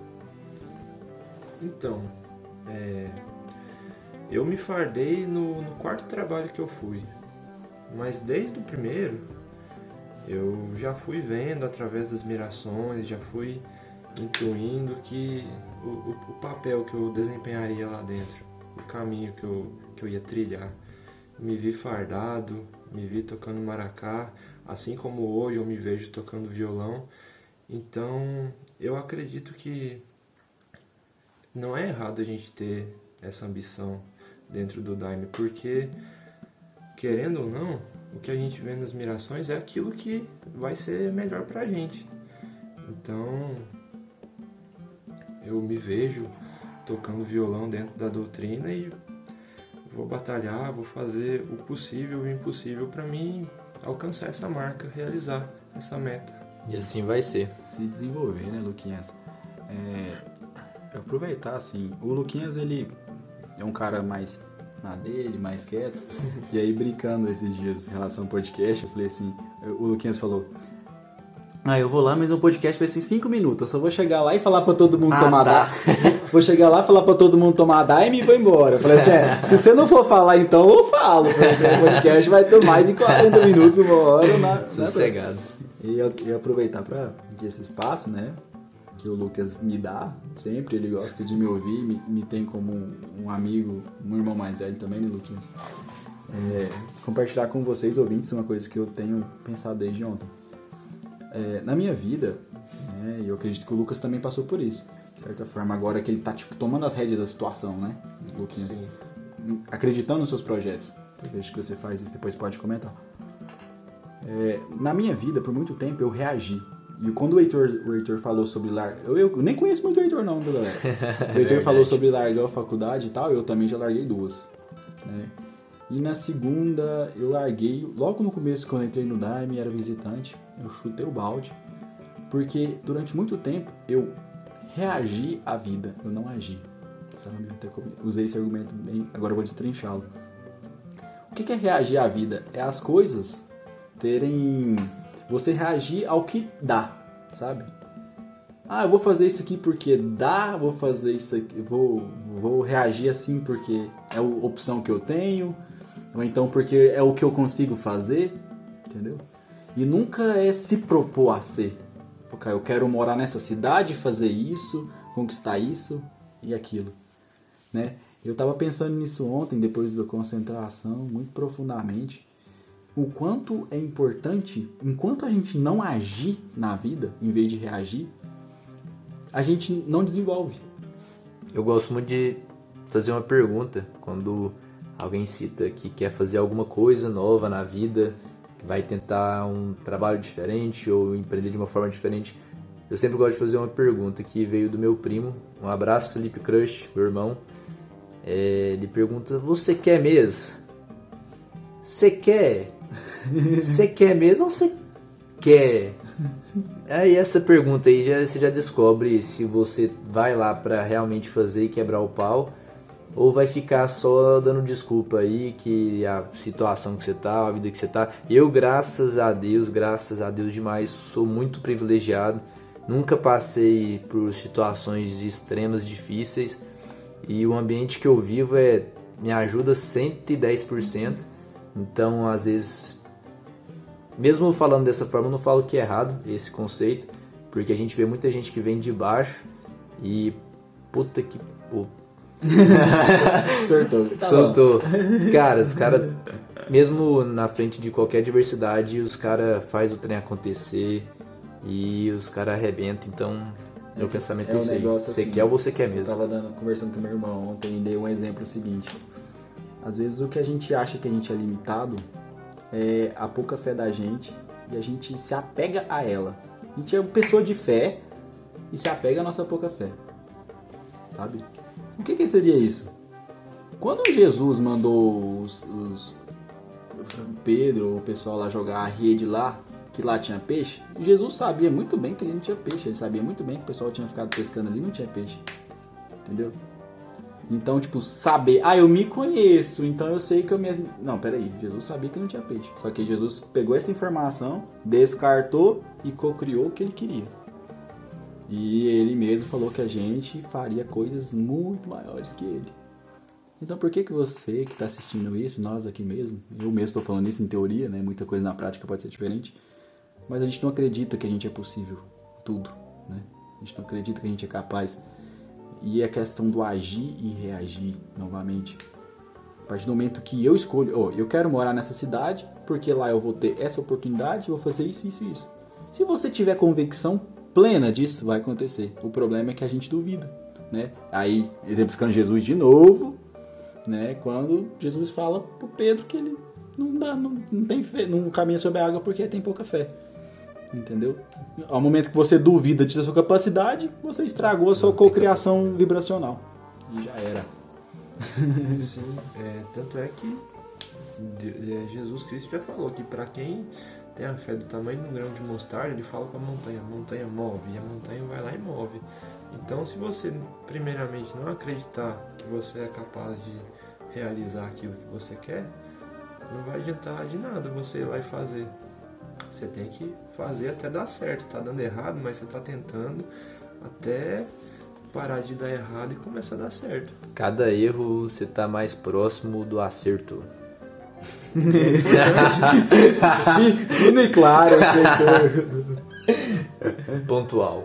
Então, é, eu me fardei no, no quarto trabalho que eu fui. Mas desde o primeiro, eu já fui vendo através das mirações, já fui intuindo que o, o, o papel que eu desempenharia lá dentro, o caminho que eu, que eu ia trilhar. Me vi fardado, me vi tocando maracá, assim como hoje eu me vejo tocando violão. Então, eu acredito que não é errado a gente ter essa ambição dentro do Daime, porque, querendo ou não, o que a gente vê nas mirações é aquilo que vai ser melhor pra gente. Então, eu me vejo tocando violão dentro da doutrina e vou batalhar, vou fazer o possível e o impossível para mim alcançar essa marca, realizar essa meta. E assim vai ser. Se desenvolver, né, Luquinhas? É, aproveitar, assim. O Luquinhas, ele é um cara mais na dele, mais quieto. E aí, brincando esses dias em relação ao podcast, eu falei assim: o Luquinhas falou. Ah, eu vou lá, mas o podcast vai ser em 5 minutos. Eu só vou chegar lá e falar pra todo mundo Ah, tomar tá. Vou chegar lá, falar pra todo mundo tomar daime e vou embora. Eu falei assim: é, se você não for falar então, eu falo. O podcast vai ter mais de 40 minutos, uma hora. Na, na- Sossegado. e eu, eu aproveitar para esse espaço, né? Que o Lucas me dá sempre, ele gosta de me ouvir, me, me tem como um, um amigo, um irmão mais velho também, né, Luquinhas? É, compartilhar com vocês, ouvintes, uma coisa que eu tenho pensado desde ontem. É, na minha vida, né, e eu acredito que o Lucas também passou por isso, de certa forma, agora que ele tá, tipo, tomando as rédeas da situação, né, Luquinhas? Sim. acreditando nos seus projetos. Eu vejo que você faz isso, depois pode comentar. É, na minha vida, por muito tempo, eu reagi. E quando o Heitor, o Heitor falou sobre largar... Eu, eu nem conheço muito o Heitor não, galera? O Heitor falou sobre largar a faculdade e tal, eu também já larguei duas. Né? E na segunda, eu larguei... Logo no começo, quando eu entrei no Daime, era visitante, eu chutei o balde. Porque durante muito tempo, eu reagi à vida, eu não agi. Sabe? Até usei esse argumento bem... Agora eu vou destrinchá-lo. O que é reagir à vida? É as coisas terem. Você reagir ao que dá, sabe? Ah, eu vou fazer isso aqui porque dá, vou fazer isso aqui, vou, vou reagir assim porque é a opção que eu tenho, ou então porque é o que eu consigo fazer, entendeu? E nunca é se propor a ser. Eu quero morar nessa cidade, fazer isso, conquistar isso e aquilo, né? Eu estava pensando nisso ontem, depois da concentração, muito profundamente. O quanto é importante, enquanto a gente não agir na vida, em vez de reagir, a gente não desenvolve. Eu gosto muito de fazer uma pergunta quando alguém cita que quer fazer alguma coisa nova na vida, vai tentar um trabalho diferente ou empreender de uma forma diferente. Eu sempre gosto de fazer uma pergunta que veio do meu primo. Um abraço, Felipe Crush, meu irmão. É, ele pergunta: Você quer mesmo? Você quer? Você quer mesmo ou você quer? Aí essa pergunta aí já, você já descobre se você vai lá pra realmente fazer e quebrar o pau ou vai ficar só dando desculpa aí que a situação que você tá, a vida que você tá. Eu, graças a Deus, graças a Deus demais, sou muito privilegiado. Nunca passei por situações extremas difíceis e o ambiente que eu vivo é me ajuda 110%. Então, às vezes mesmo falando dessa forma, eu não falo que é errado esse conceito, porque a gente vê muita gente que vem de baixo e puta que pô, Sortou. Tá bom. soltou. Cara, os caras, mesmo na frente de qualquer adversidade, os caras faz o trem acontecer e os caras arrebentam. Então, meu pensamento é é um esse aí. negócio Você assim, quer ou você quer Eu mesmo? tava dando, conversando com meu irmão ontem e dei um exemplo seguinte. Às vezes o que a gente acha que a gente é limitado é a pouca fé da gente e a gente se apega a ela. A gente é uma pessoa de fé e se apega à nossa pouca fé. Sabe? O que, que seria isso? Quando Jesus mandou os, os, Pedro, o pessoal lá jogar a rede lá, que lá tinha peixe, Jesus sabia muito bem que ali não tinha peixe. Ele sabia muito bem que o pessoal tinha ficado pescando ali e não tinha peixe. Entendeu? Então, tipo, saber, ah, eu me conheço, então eu sei que eu mesmo. Não, peraí, Jesus sabia que não tinha peixe. Só que Jesus pegou essa informação, descartou e co-criou o que ele queria. E ele mesmo falou que a gente faria coisas muito maiores que ele. Então por que que você que está assistindo isso, nós aqui mesmo, eu mesmo estou falando isso em teoria, né? Muita coisa na prática pode ser diferente, mas a gente não acredita que a gente é possível tudo, né? A gente não acredita que a gente é capaz. E é questão do agir e reagir novamente. A partir do momento que eu escolho, oh, eu quero morar nessa cidade, porque lá eu vou ter essa oportunidade, vou fazer isso, isso e isso. Se você tiver convicção plena disso, vai acontecer. O problema é que a gente duvida, né? Aí, exemplificando Jesus de novo, né? Quando Jesus fala pro Pedro que ele não dá, não, não tem fé, não caminha sobre a água porque tem pouca fé. Entendeu? Ao momento que você duvida de sua capacidade, você estragou a sua cocriação vibracional. E já era. Sim, é, tanto é que é, Jesus Cristo já falou que para quem tem a fé do tamanho de um grão de mostarda, ele fala com a montanha, a montanha move, e a montanha vai lá e move. Então, se você primeiramente não acreditar que você é capaz de realizar aquilo que você quer, não vai adiantar de nada você ir lá e fazer. Você tem que fazer até dar certo. Tá dando errado, mas você tá tentando até parar de dar errado e começar a dar certo. Cada erro você tá mais próximo do acerto. Fino e claro, acertou. Pontual.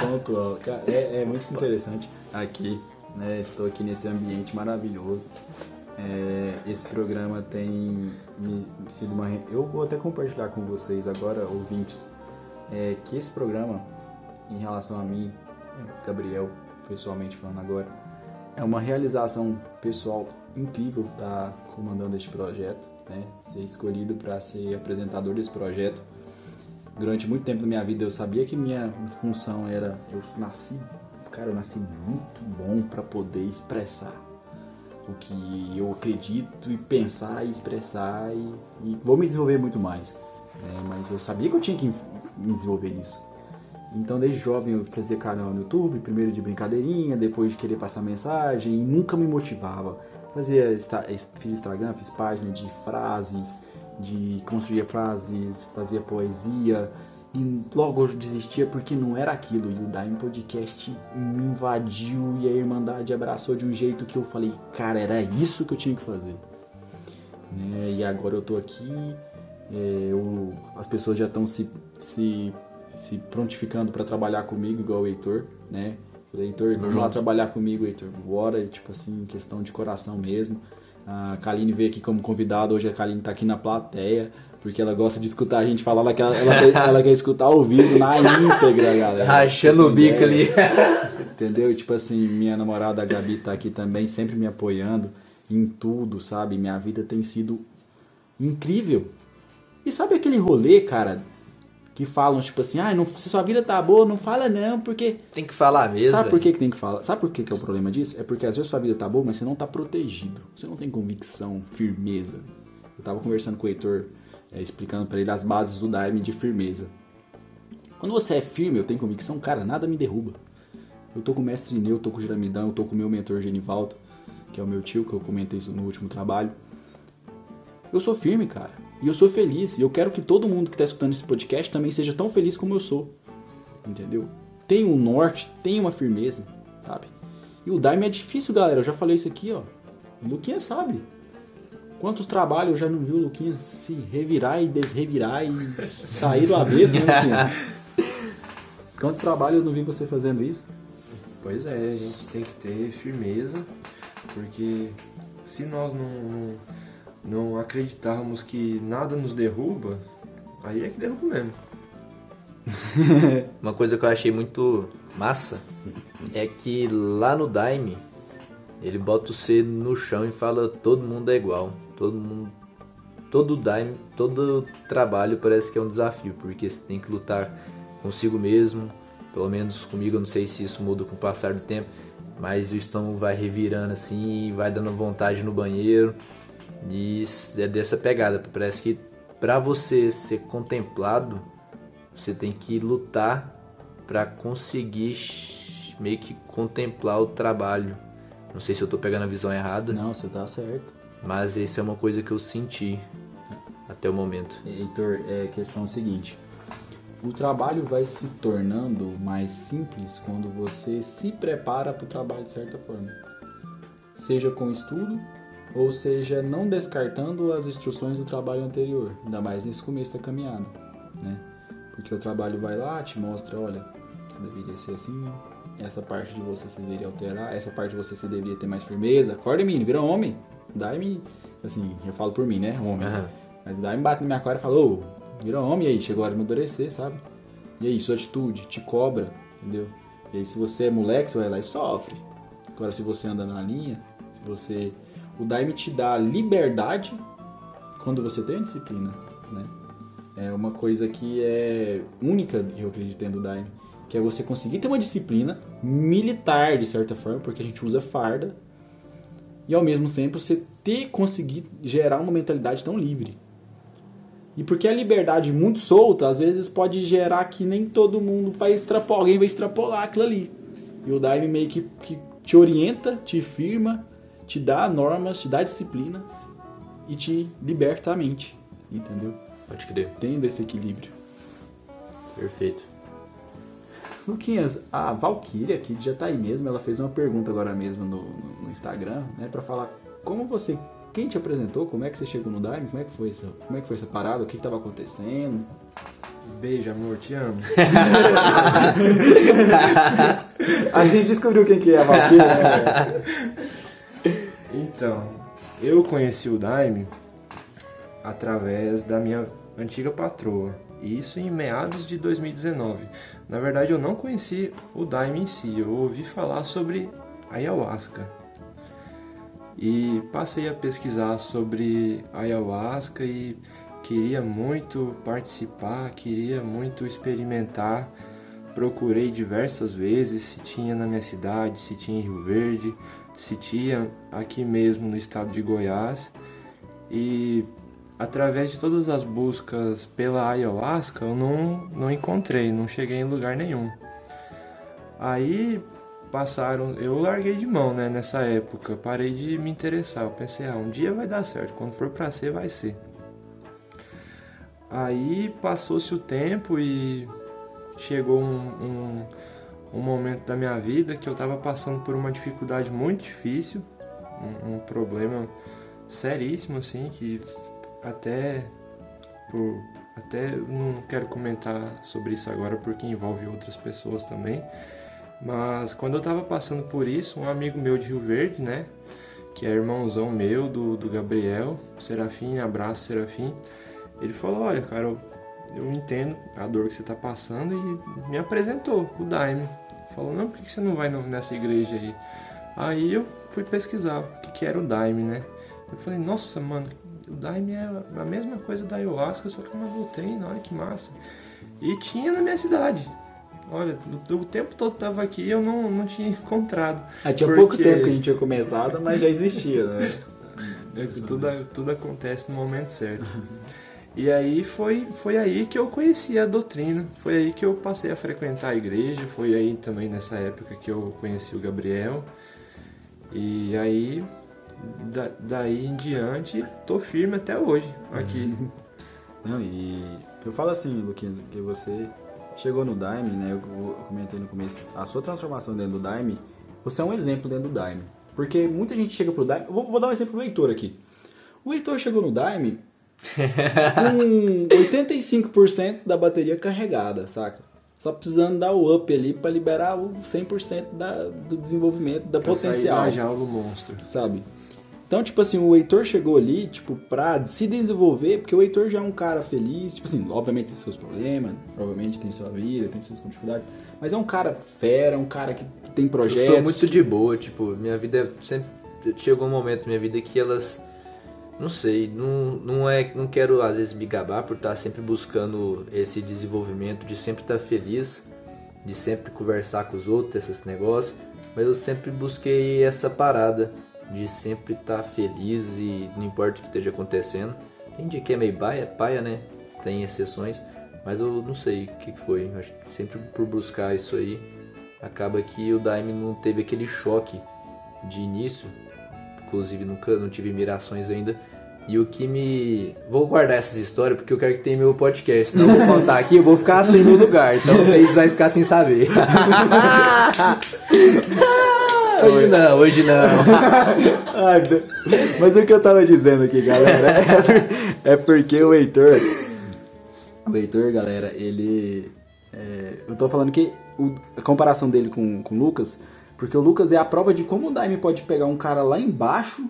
Pontual. Cara, é, é muito interessante aqui, né? Estou aqui nesse ambiente maravilhoso. É, esse programa tem me, sido uma. Eu vou até compartilhar com vocês agora, ouvintes, é, que esse programa, em relação a mim, Gabriel, pessoalmente falando agora, é uma realização pessoal incrível estar tá comandando este projeto, né? ser escolhido para ser apresentador desse projeto. Durante muito tempo da minha vida eu sabia que minha função era. Eu nasci, cara, eu nasci muito bom para poder expressar o que eu acredito e pensar e expressar e, e vou me desenvolver muito mais. Né? Mas eu sabia que eu tinha que me desenvolver nisso. Então desde jovem eu fazia canal no YouTube, primeiro de brincadeirinha, depois de querer passar mensagem e nunca me motivava. Fazia, fiz Instagram, fiz página de frases, de construir frases, fazia poesia, e logo eu desistia porque não era aquilo. E o Daim Podcast me invadiu e a Irmandade abraçou de um jeito que eu falei, cara, era isso que eu tinha que fazer. Né? E agora eu tô aqui, é, eu, as pessoas já estão se, se, se prontificando para trabalhar comigo, igual o Heitor, né? Falei, Heitor, vamos lá trabalhar comigo, Heitor, bora, e, tipo assim, questão de coração mesmo. A Kaline veio aqui como convidada, hoje a Kaline tá aqui na plateia. Porque ela gosta de escutar a gente falar, ela quer, ela, quer, ela quer escutar ao vivo na íntegra, galera. Rachando o bico ali. Entendeu? E, tipo assim, minha namorada a Gabi tá aqui também, sempre me apoiando em tudo, sabe? Minha vida tem sido incrível. E sabe aquele rolê, cara, que falam, tipo assim, ah, não, se sua vida tá boa, não fala não, porque. Tem que falar mesmo. Sabe por que, que tem que falar? Sabe por que, que é o problema disso? É porque às vezes sua vida tá boa, mas você não tá protegido. Você não tem convicção, firmeza. Eu tava conversando com o Heitor é, explicando para ele as bases do Daime de firmeza. Quando você é firme, eu tenho convicção, cara, nada me derruba. Eu tô com o mestre Neu, eu tô com o Giramidão, eu tô com o meu mentor Genivaldo, que é o meu tio, que eu comentei isso no último trabalho. Eu sou firme, cara. E eu sou feliz. E eu quero que todo mundo que está escutando esse podcast também seja tão feliz como eu sou. Entendeu? Tem um norte, tem uma firmeza, sabe? E o Daime é difícil, galera. Eu já falei isso aqui, ó. O Luquinha sabe. Quantos trabalhos eu já não vi o Luquinhas se revirar e desrevirar e sair do avesso, né, Luquinha? Quantos trabalhos eu não vi você fazendo isso? Pois é, a gente tem que ter firmeza, porque se nós não, não, não acreditarmos que nada nos derruba, aí é que derruba mesmo. Uma coisa que eu achei muito massa é que lá no Daime Ele bota você no chão e fala todo mundo é igual. Todo mundo. Todo Daime, todo trabalho parece que é um desafio, porque você tem que lutar consigo mesmo. Pelo menos comigo, eu não sei se isso muda com o passar do tempo, mas o estômago vai revirando assim, vai dando vontade no banheiro. E é dessa pegada. Parece que para você ser contemplado, você tem que lutar para conseguir meio que contemplar o trabalho. Não sei se eu tô pegando a visão errada. Não, você tá certo. Mas isso é uma coisa que eu senti até o momento. Heitor, é a questão seguinte. O trabalho vai se tornando mais simples quando você se prepara para o trabalho de certa forma. Seja com estudo ou seja não descartando as instruções do trabalho anterior, ainda mais nesse começo da caminhada, né? Porque o trabalho vai lá, te mostra, olha, você deveria ser assim, essa parte de você você deveria alterar, essa parte de você você deveria ter mais firmeza. Acorda, menino, vira homem. Daí-me, assim, eu falo por mim, né? Homem. Aham. Mas daí me bate na minha cara e fala, ô, vira homem aí, chegou a hora de amadurecer, sabe? E aí, sua atitude te cobra, entendeu? E aí, se você é moleque, você vai lá e sofre. Agora, se você anda na linha, se você. O Daime te dá liberdade quando você tem a disciplina, né? É uma coisa que é única eu acredito dentro do Daime, que é você conseguir ter uma disciplina militar, de certa forma, porque a gente usa farda, e ao mesmo tempo você ter conseguir gerar uma mentalidade tão livre. E porque a liberdade muito solta, às vezes pode gerar que nem todo mundo vai extrapolar, alguém vai extrapolar aquilo ali. E o Daime meio que, que te orienta, te firma, te dá normas, te dá disciplina e te liberta a mente. Entendeu? Pode crer. Tendo esse equilíbrio. Perfeito. Luquinhas, a Valkyria, que já tá aí mesmo, ela fez uma pergunta agora mesmo no, no, no Instagram, né, para falar como você, quem te apresentou, como é que você chegou no Daime, como é que foi essa, como é que foi essa parada, o que que tava acontecendo? Beijo, amor, te amo. A gente descobriu quem que é a Valkyria, né? Então, eu conheci o Daime através da minha antiga patroa. E isso em meados de 2019. Na verdade, eu não conheci o Daime em si. Eu ouvi falar sobre ayahuasca. E passei a pesquisar sobre ayahuasca e queria muito participar, queria muito experimentar. Procurei diversas vezes se tinha na minha cidade, se tinha em Rio Verde, se tinha aqui mesmo no estado de Goiás. E através de todas as buscas pela ayahuasca, eu não, não encontrei, não cheguei em lugar nenhum. Aí passaram, eu larguei de mão, né, nessa época, parei de me interessar. Eu pensei, ah, um dia vai dar certo, quando for pra ser, vai ser. Aí passou-se o tempo e chegou um, um, um momento da minha vida que eu estava passando por uma dificuldade muito difícil, um, um problema seríssimo, assim, que até por até não quero comentar sobre isso agora porque envolve outras pessoas também. Mas quando eu tava passando por isso, um amigo meu de Rio Verde, né, que é irmãozão meu do, do Gabriel, Serafim, abraço Serafim, ele falou: Olha, cara, eu, eu entendo a dor que você tá passando e me apresentou o Daime. Falou: Não, por que você não vai nessa igreja aí? Aí eu fui pesquisar o que, que era o Daime, né? Eu falei: Nossa, mano, o Daime é a mesma coisa da ayahuasca, só que é uma doutrina, olha que massa. E tinha na minha cidade. Olha, o, tempo todo tava aqui eu não, não tinha encontrado. Ah, tinha Porque- pouco tempo que a gente tinha começado, mas já existia, né? É tudo, tudo acontece no momento certo. E aí foi, foi aí que eu conheci a doutrina, foi aí que eu passei a frequentar a igreja, foi aí também nessa época que eu conheci o Gabriel. E aí, da- daí em diante, tô firme até hoje aqui. Não, e eu falo assim, Luquinhas, que você chegou no Daime, né? Eu, comentei no começo, a sua transformação dentro do Daime, você é um exemplo dentro do Daime. Porque muita gente chega pro Daime. Vou, vou dar um exemplo do Heitor aqui. O Heitor chegou no Daime com 85% da bateria carregada, saca? Só precisando dar o up ali pra liberar o 100% da, do desenvolvimento, da Pra sair potencial da jaula do monstro. sabe? Então, tipo assim, o Heitor chegou ali, tipo, pra se desenvolver, porque o Heitor já é um cara feliz, tipo assim, obviamente tem seus problemas, provavelmente tem sua vida, tem suas dificuldades, mas é um cara fera, um cara que tem projetos. Eu sou muito de boa, tipo, minha vida é sempre. Chegou um momento na minha vida que elas. Não sei, não, não é. Não quero às vezes me gabar por estar sempre buscando esse desenvolvimento, de sempre estar feliz, de sempre conversar com os outros, esses negócios. Mas eu sempre busquei essa parada de sempre estar feliz e não importa o que esteja acontecendo. Tem dia que é meio paia, paia né? Tem exceções, mas eu não sei o que foi. Eu acho que sempre por buscar isso aí, acaba que o Daime não teve aquele choque de início. Inclusive nunca não tive mirações ainda. E o que me. Vou guardar essas histórias porque eu quero que tenha meu podcast. Senão eu vou contar aqui, eu vou ficar sem no lugar. Então vocês vão ficar sem saber. hoje não, hoje não. Ai, mas o que eu tava dizendo aqui, galera, é, é porque o Heitor. O Heitor, galera, ele. é, eu tô falando que o- a comparação dele com, com o Lucas, porque o Lucas é a prova de como o Daime pode pegar um cara lá embaixo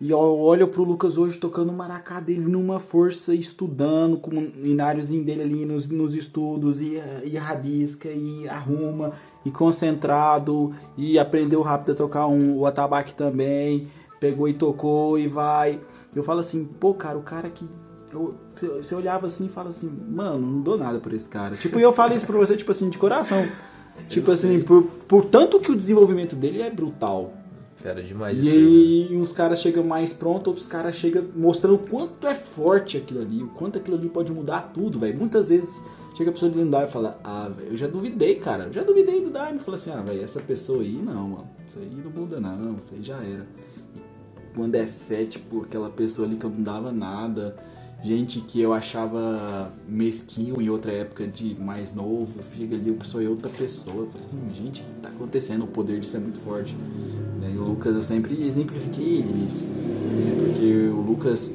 e olha pro Lucas hoje tocando o maracá dele numa força, estudando, com o ináriozinho dele ali nos, nos estudos, e, e rabisca, e arruma, e concentrado, e aprendeu rápido a tocar um, o atabaque também, pegou e tocou e vai. Eu falo assim, pô, cara, o cara que. você olhava assim e fala assim, mano, não dou nada por esse cara. Tipo, eu falo isso pra você, tipo assim, de coração. Tipo assim, por, por tanto que o desenvolvimento dele é brutal. Fera demais E aí, né? uns caras chegam mais pronto, outros caras chegam mostrando o quanto é forte aquilo ali, o quanto aquilo ali pode mudar tudo, velho. Muitas vezes chega a pessoa de Daime e fala, ah, velho, eu já duvidei, cara, eu já duvidei do Daime. Fala assim, ah, velho, essa pessoa aí não, mano, isso aí não muda não, isso aí já era. E quando é fé, tipo, aquela pessoa ali que eu não dava nada, gente que eu achava mesquinho em outra época de mais novo, fica ali, eu sou outra pessoa. Eu falei assim, gente, o que tá acontecendo? O poder disso é muito forte. Né, E o Lucas, eu sempre exemplifiquei ele nisso. né, Porque o Lucas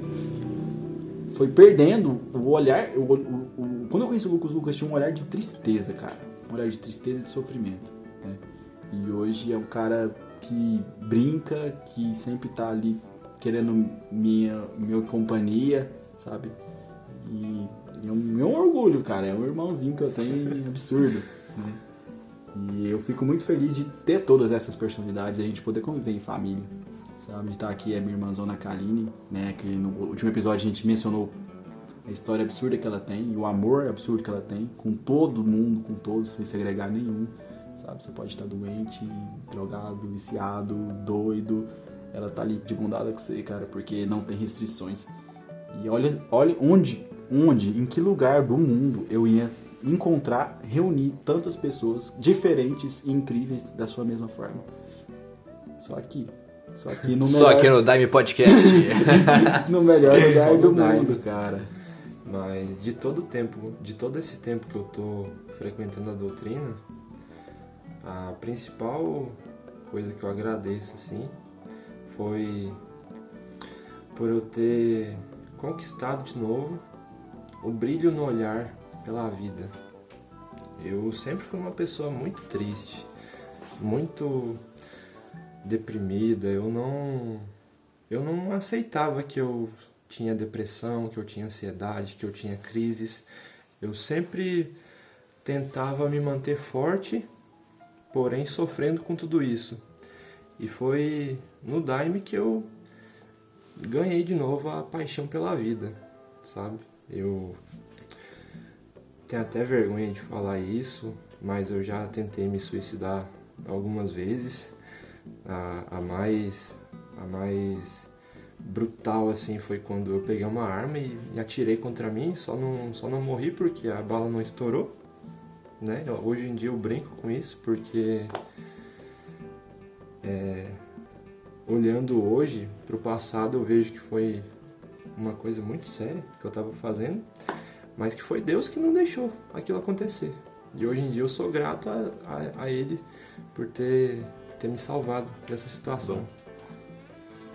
foi perdendo o olhar. O, o- o- quando eu conheci o Lucas, o Lucas tinha um olhar de tristeza, cara. Um olhar de tristeza e de sofrimento. né? E hoje é um cara que brinca, que sempre tá ali querendo minha, minha companhia, sabe? E, é um meu orgulho, cara. É um irmãozinho que eu tenho absurdo. Né? E eu fico muito feliz de ter todas essas personalidades a gente poder conviver em família. Sabe? Estar aqui é minha irmãzona Kaline, né? Que no último episódio a gente mencionou a história absurda que ela tem e o amor absurdo que ela tem com todo mundo, com todos, sem segregar nenhum. Sabe? Você pode estar doente, drogado, viciado, doido. Ela tá ali de bondade com você, cara, porque não tem restrições. E olha, olha onde, onde, em que lugar do mundo eu ia encontrar, reunir tantas pessoas diferentes e incríveis da sua mesma forma. Só aqui. Só aqui no Só melhor, aqui no Dime Podcast. no melhor Só lugar do mundo, cara. Mas de todo o tempo, de todo esse tempo que eu tô frequentando a doutrina, a principal coisa que eu agradeço assim foi por eu ter conquistado de novo o brilho no olhar pela vida. Eu sempre fui uma pessoa muito triste, muito deprimida, eu não eu não aceitava que eu tinha depressão, que eu tinha ansiedade, que eu tinha crises. Eu sempre tentava me manter forte, porém sofrendo com tudo isso. E foi no Daime que eu ganhei de novo a paixão pela vida, sabe? Eu tenho até vergonha de falar isso, mas eu já tentei me suicidar algumas vezes. A, a mais a mais brutal assim foi quando eu peguei uma arma e, e atirei contra mim, só não só não morri porque a bala não estourou, né? Hoje em dia eu brinco com isso porque é, olhando hoje para o passado eu vejo que foi uma coisa muito séria que eu estava fazendo, mas que foi Deus que não deixou aquilo acontecer. E hoje em dia eu sou grato a, a, a Ele por ter, ter me salvado dessa situação.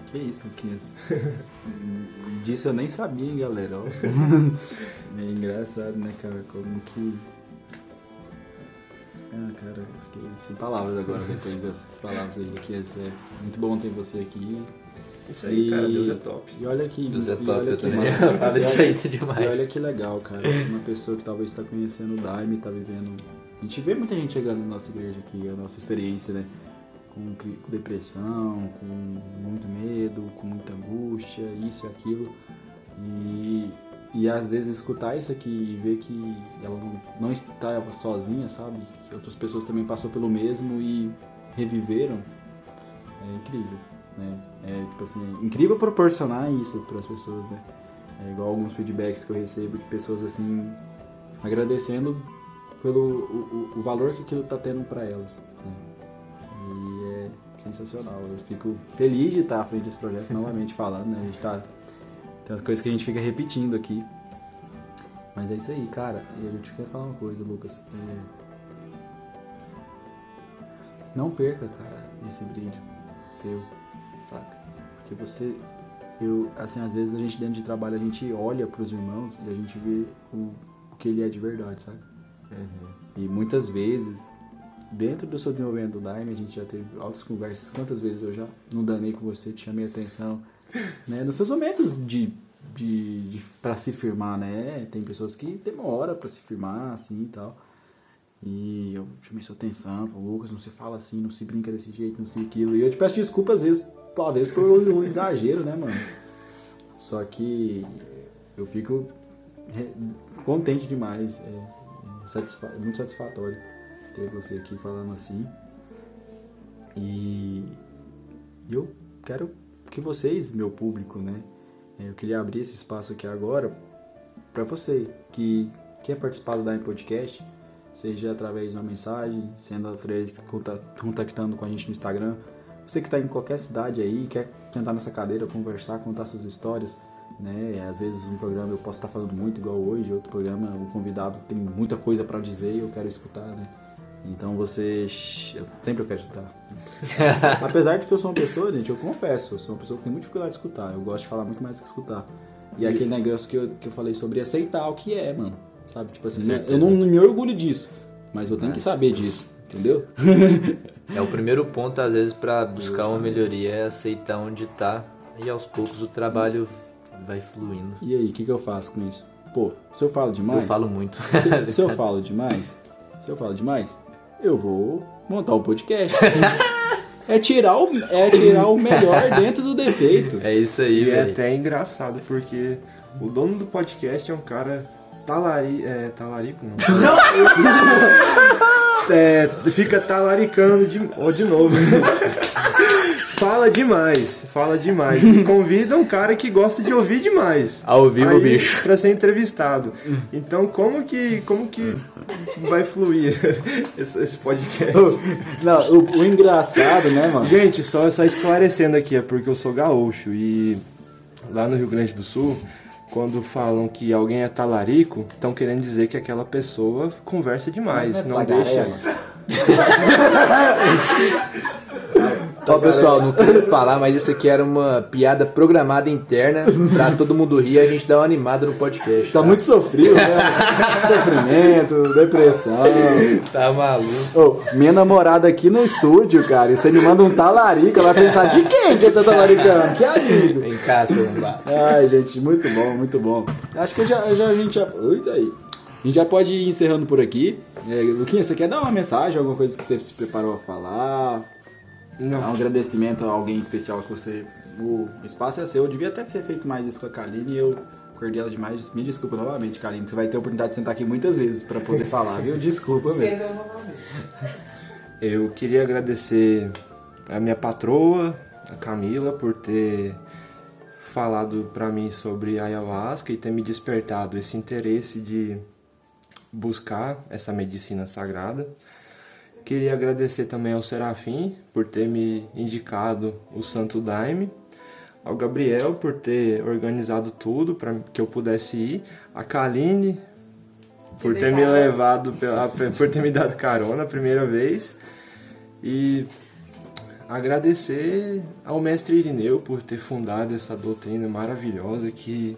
Que isso, Luquinhas. Disso eu nem sabia, hein, galera. é engraçado, né, cara? Como que. Ah, cara, eu fiquei sem palavras agora depois dessas palavras aí, Luquinhas. É muito bom ter você aqui. Isso aí, E- cara, Deus é top. E olha que. Deus é top, olha eu que também massa. isso aí demais. E olha que legal, cara. Uma pessoa que talvez está conhecendo o Daime, está vivendo. A gente vê muita gente chegando na nossa igreja aqui, a nossa experiência, né? Com, com depressão, com muito medo, com muita angústia, isso e aquilo. E, e às vezes escutar isso aqui e ver que ela não, estava sozinha, sabe? Que outras pessoas também passou pelo mesmo e reviveram, é incrível, né? É tipo assim, é incrível proporcionar isso para as pessoas, né? É igual alguns feedbacks que eu recebo de pessoas assim agradecendo pelo o- o valor que aquilo tá tendo para elas. né? E é sensacional. Eu fico feliz de estar à frente desse projeto novamente falando, né? A gente tá tem umas coisas que a gente fica repetindo aqui. Mas é isso aí, cara. E a gente quer falar uma coisa, Lucas. É, Não perca, cara, esse brilho seu, saca? Porque você eu, assim, às vezes a gente dentro de trabalho, a gente olha pros irmãos e a gente vê o, o que ele é de verdade, sabe? E muitas vezes, dentro do seu desenvolvimento do Daime, a gente já teve altas conversas. Quantas vezes eu já não danei com você, te chamei a atenção, né? Nos seus momentos de, de, de para se firmar, né? Tem pessoas que demoram para se firmar, assim e tal. E eu chamei sua atenção, falei, Lucas, não se fala assim, não se brinca desse jeito, não sei aquilo. E eu te peço desculpa às vezes, talvez por um exagero, né, mano? Só que eu fico contente demais, é, é satisfa- muito satisfatório ter você aqui falando assim. E eu quero que vocês, meu público, né? é, Eu queria abrir esse espaço aqui agora para você que quer participar do Dime Podcast, seja através de uma mensagem, sendo através conta- contactando com a gente no Instagram. Você que está em qualquer cidade aí, quer sentar nessa cadeira, conversar, contar suas histórias, né? Às vezes um programa eu posso estar falando muito igual hoje, outro programa o convidado tem muita coisa para dizer e eu quero escutar, né? Então você, eu sempre eu quero escutar. Apesar de que eu sou uma pessoa, gente, eu confesso, eu sou uma pessoa que tem muita dificuldade de escutar. Eu gosto de falar muito mais que escutar. E é aquele negócio que eu, que eu falei sobre aceitar o que é, mano. Sabe? Tipo assim, né? eu não me orgulho disso, mas eu tenho que saber disso, entendeu? É o primeiro ponto, às vezes, pra buscar uma melhoria é aceitar onde tá e aos poucos o trabalho vai fluindo. E aí, o que, que eu faço com isso? Pô, se eu falo demais. Eu falo muito. Se, se eu falo demais, se eu falo demais, eu vou montar um podcast. é tirar o, é tirar o melhor dentro do defeito. É isso aí, E é até engraçado, porque o dono do podcast é um cara talari... É, talarico, não. é, fica talaricando de, ó, de novo. Fala demais, fala demais. E convida um cara que gosta de ouvir demais. Ao vivo, Aí, bicho. Pra ser entrevistado. Então, como que, como que vai fluir esse, podcast? Não, o, o engraçado, né, mano? Gente, só, só esclarecendo aqui, é porque eu sou gaúcho e lá no Rio Grande do Sul, quando falam que alguém é talarico, estão querendo dizer que aquela pessoa conversa demais, não deixa. Ó, pessoal, não quero falar, mas isso aqui era uma piada programada interna pra todo mundo rir e a gente dar uma animada no podcast. Tá muito sofrido, né? Sofrimento, depressão. Tá maluco. Minha namorada aqui no estúdio, cara, e você me manda um talarico, ela vai pensar de quem que tá talaricando? Que amigo. Vem cá, seu. Ai, gente, muito bom, muito bom. Acho que já, já a gente já. Eita aí. A gente já pode ir encerrando por aqui. É, Luquinha, você quer dar uma mensagem, alguma coisa que você se preparou a falar? Dar um Não, agradecimento a alguém especial que você. O espaço é seu. Eu devia até ter feito mais isso com a Kaline e eu acordei ela demais. Me desculpa novamente, Kaline. Você vai ter a oportunidade de sentar aqui muitas vezes pra poder falar, viu? Desculpa mesmo. Eu queria agradecer a minha patroa, a Camila, por ter falado pra mim sobre a ayahuasca e ter me despertado esse interesse de buscar essa medicina sagrada. Queria agradecer também ao Serafim por ter me indicado o Santo Daime, ao Gabriel por ter organizado tudo para que eu pudesse ir, a Kaline por ter me levado, pela- por ter me dado carona a primeira vez. E agradecer ao mestre Irineu por ter fundado essa doutrina maravilhosa que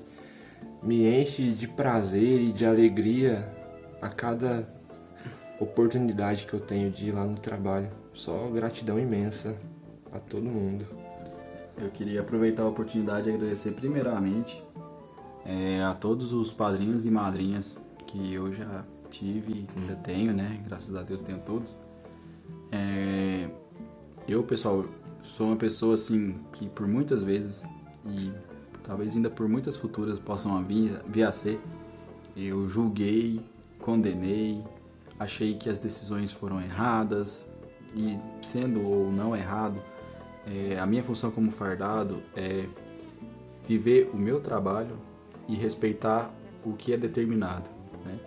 me enche de prazer e de alegria a cada oportunidade que eu tenho de ir lá no trabalho. Só gratidão imensa a todo mundo. eu queria aproveitar a oportunidade e agradecer primeiramente é, a todos os padrinhos e madrinhas que eu já tive, ainda tenho, né? Graças a Deus tenho todos. É, eu, pessoal, sou uma pessoa assim que por muitas vezes e talvez ainda por muitas futuras possam vir, vir a ser, eu julguei, condenei, achei que as decisões foram erradas e sendo ou não errado, é, a minha função como fardado é viver o meu trabalho e respeitar o que é determinado. Né?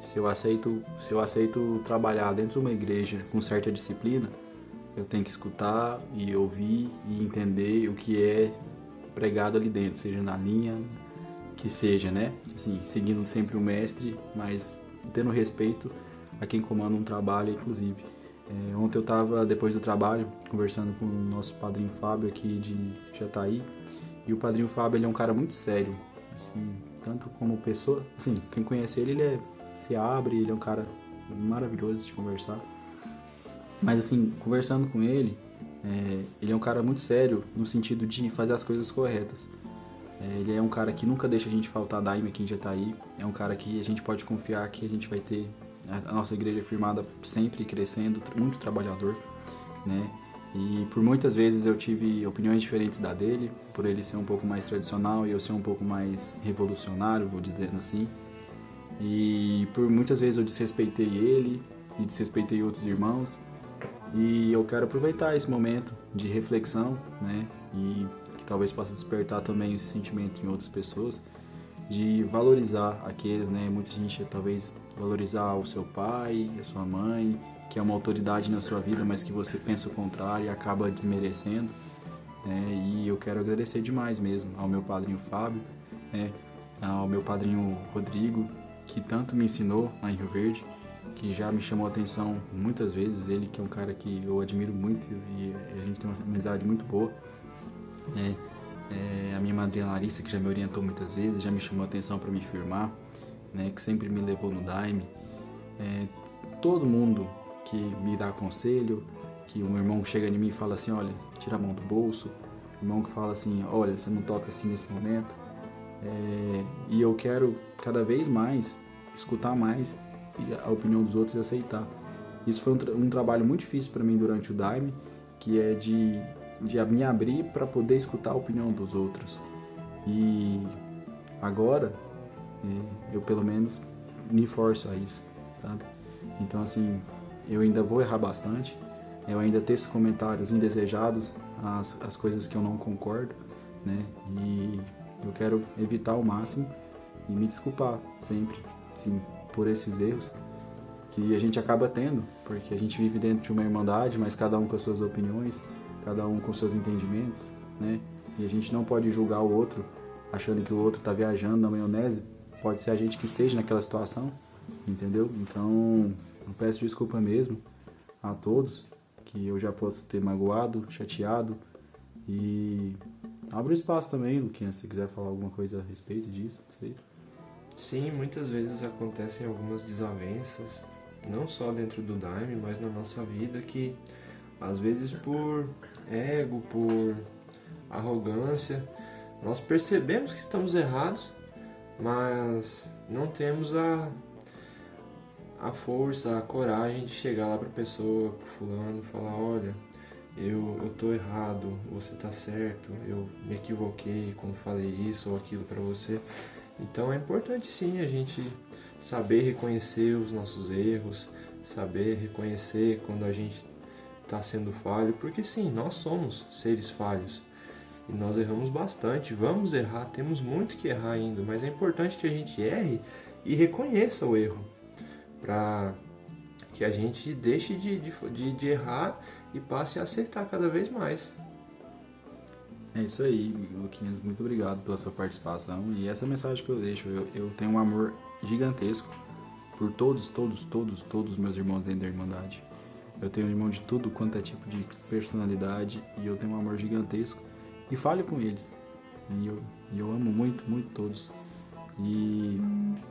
Se eu aceito, se eu aceito trabalhar dentro de uma igreja com certa disciplina, eu tenho que escutar e ouvir e entender o que é pregado ali dentro, seja na linha que seja, né? Assim, seguindo sempre o mestre, mas tendo respeito a quem comanda um trabalho, inclusive. É, ontem eu estava, depois do trabalho, conversando com o nosso padrinho Fábio aqui de Jataí, e o padrinho Fábio ele é um cara muito sério, assim, tanto como pessoa, assim, quem conhece ele, ele é, se abre, ele é um cara maravilhoso de conversar. Mas assim, conversando com ele, é, ele é um cara muito sério no sentido de fazer as coisas corretas. É, ele é um cara que nunca deixa a gente faltar daime aqui em Jataí. É um cara que a gente pode confiar que a gente vai ter a nossa igreja firmada sempre crescendo, muito trabalhador, né? E por muitas vezes eu tive opiniões diferentes da dele, por ele ser um pouco mais tradicional e eu ser um pouco mais revolucionário, vou dizer assim. E por muitas vezes eu desrespeitei ele e desrespeitei outros irmãos. E eu quero aproveitar esse momento de reflexão, né? E que talvez possa despertar também esse sentimento em outras pessoas de valorizar aqueles, né? Muita gente talvez valorizar o seu pai, a sua mãe, que é uma autoridade na sua vida, mas que você pensa o contrário e acaba desmerecendo. Né? E eu quero agradecer demais mesmo ao meu padrinho Fábio, né? ao meu padrinho Rodrigo, que tanto me ensinou lá em Rio Verde, que já me chamou a atenção muitas vezes. Ele que é um cara que eu admiro muito e a gente tem uma amizade muito boa. Né? É, a minha madrinha Larissa, que já me orientou muitas vezes, já me chamou a atenção para me firmar, né? que sempre me levou no Daime. É, todo mundo que me dá conselho, que um irmão chega em mim e fala assim, olha, tira a mão do bolso, irmão que fala assim, olha, você não toca assim nesse momento. É, e eu quero cada vez mais escutar mais a opinião dos outros e aceitar. Isso foi um, tra um trabalho muito difícil para mim durante o Daime, que é de, de me abrir para poder escutar a opinião dos outros. E agora eu pelo menos me forço a isso, sabe? Então assim, eu ainda vou errar bastante, eu ainda teço comentários indesejados, as, as coisas que eu não concordo, né? E eu quero evitar ao máximo e me desculpar sempre, sim, por esses erros que a gente acaba tendo, porque a gente vive dentro de uma irmandade, mas cada um com as suas opiniões, cada um com seus entendimentos, né? E a gente não pode julgar o outro achando que o outro está viajando na maionese. Pode ser a gente que esteja naquela situação, entendeu? Então, eu peço desculpa mesmo a todos que eu já posso ter magoado, chateado e abro espaço também, Luquinha, se quiser falar alguma coisa a respeito disso, não sei. Sim, muitas vezes acontecem algumas desavenças, não só dentro do Daime, mas na nossa vida, que às vezes por ego, por arrogância, nós percebemos que estamos errados, mas não temos a, a força, a coragem de chegar lá para a pessoa, para fulano, falar, olha, eu, eu tô errado, você tá certo, eu me equivoquei quando falei isso ou aquilo para você. Então é importante sim a gente saber reconhecer os nossos erros, saber reconhecer quando a gente está sendo falho, porque sim, nós somos seres falhos e nós erramos bastante, vamos errar, temos muito que errar ainda, mas é importante que a gente erre e reconheça o erro, para que a gente deixe de, de, de errar e passe a acertar cada vez mais. É isso aí, Luquinhas. Muito obrigado pela sua participação. E essa mensagem que eu deixo, eu, eu tenho um amor gigantesco por todos, todos, todos, todos os meus irmãos dentro da Irmandade. Eu tenho irmão de tudo quanto é tipo de personalidade e eu tenho um amor gigantesco. E fale com eles. E eu, eu amo muito, muito todos. E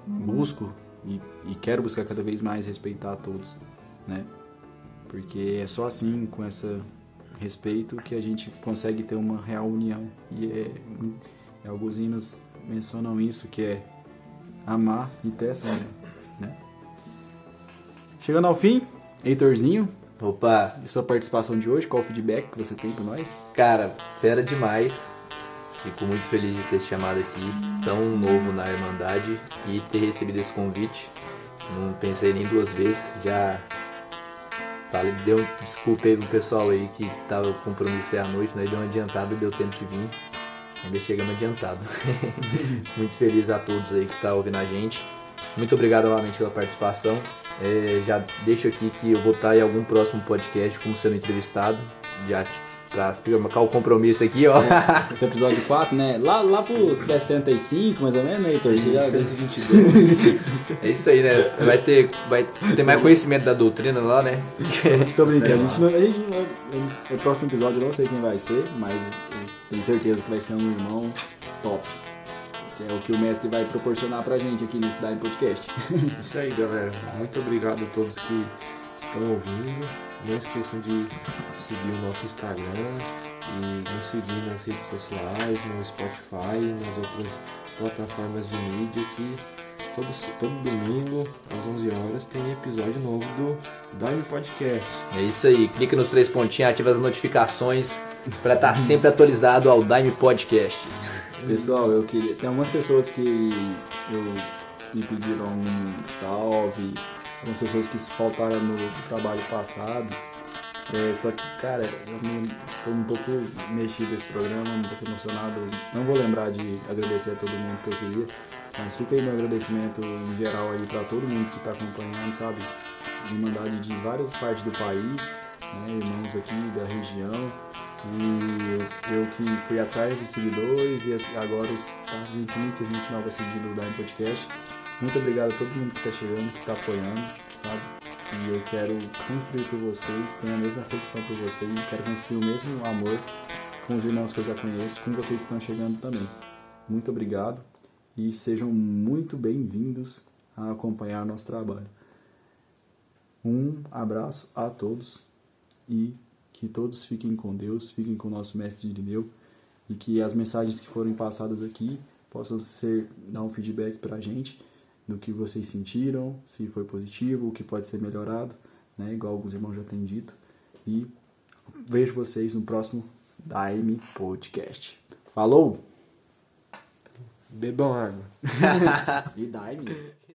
busco e, e quero buscar cada vez mais respeitar todos, né? Porque é só assim, com essa respeito que a gente consegue ter uma real união. E é, é alguns hinos mencionam isso, que é amar e ter essa união, né? Chegando ao fim, Heitorzinho, Opa, e sua participação de hoje, qual o feedback que você tem para nós? cara, fera demais. Fico muito feliz de ser chamado aqui, tão novo na Irmandade e ter recebido esse convite. Não pensei nem duas vezes, já falei, deu um desculpa aí pro pessoal aí que tava com compromisso à noite, nós deu uma adiantada, deu tempo de vir. Ainda chegamos adiantado. muito feliz a todos aí que tá ouvindo a gente. Muito obrigado novamente pela participação. É, já deixo aqui que eu vou estar em algum próximo podcast como sendo entrevistado. Já pra marcar o compromisso aqui, ó. Esse episódio 4, né? Lá, lá pro 65, mais ou menos, né, Heitor? Você já- 122. É isso aí, né? Vai ter, vai ter mais conhecimento da doutrina lá, né? Tô brincando, a gente não, a gente não, no próximo episódio eu não sei quem vai ser, mas tenho certeza que vai ser um irmão top. Que é o que o mestre vai proporcionar pra gente aqui nesse Dime Podcast. Isso aí, galera. Muito obrigado a todos que estão ouvindo. Não esqueçam de seguir o nosso Instagram e nos seguir nas redes sociais, no Spotify, nas outras plataformas de mídia que todo, todo domingo, às 11 horas, tem episódio novo do Dime Podcast. É isso aí. Clica nos três pontinhos, ativa as notificações pra estar sempre atualizado ao Dime Podcast. Pessoal, eu queria. Tem algumas pessoas que eu me pediram um salve, algumas pessoas que faltaram no trabalho passado. É, só que, cara, eu tô um pouco mexido esse programa, um pouco emocionado. Não vou lembrar de agradecer a todo mundo que eu queria, mas fica aí meu agradecimento em geral aí pra todo mundo que tá acompanhando, sabe? Irmandade de várias partes do país, né? irmãos aqui da região. E eu, eu que fui atrás dos seguidores e agora está muita gente nova seguindo o Dime Podcast. Muito obrigado a todo mundo que está chegando, que está apoiando, sabe? E eu quero construir por vocês, tenho a mesma afeição por vocês, quero construir o mesmo amor com os irmãos que eu já conheço, com vocês que estão chegando também. Muito obrigado e sejam muito bem-vindos a acompanhar nosso trabalho. Um abraço a todos e que todos fiquem com Deus, fiquem com o nosso mestre Irineu e que as mensagens que forem passadas aqui possam ser dar um feedback para a gente do que vocês sentiram, se foi positivo, o que pode ser melhorado, né? Igual alguns irmãos já têm dito. E vejo vocês no próximo Daime Podcast. Falou! Bebam água. E Daime.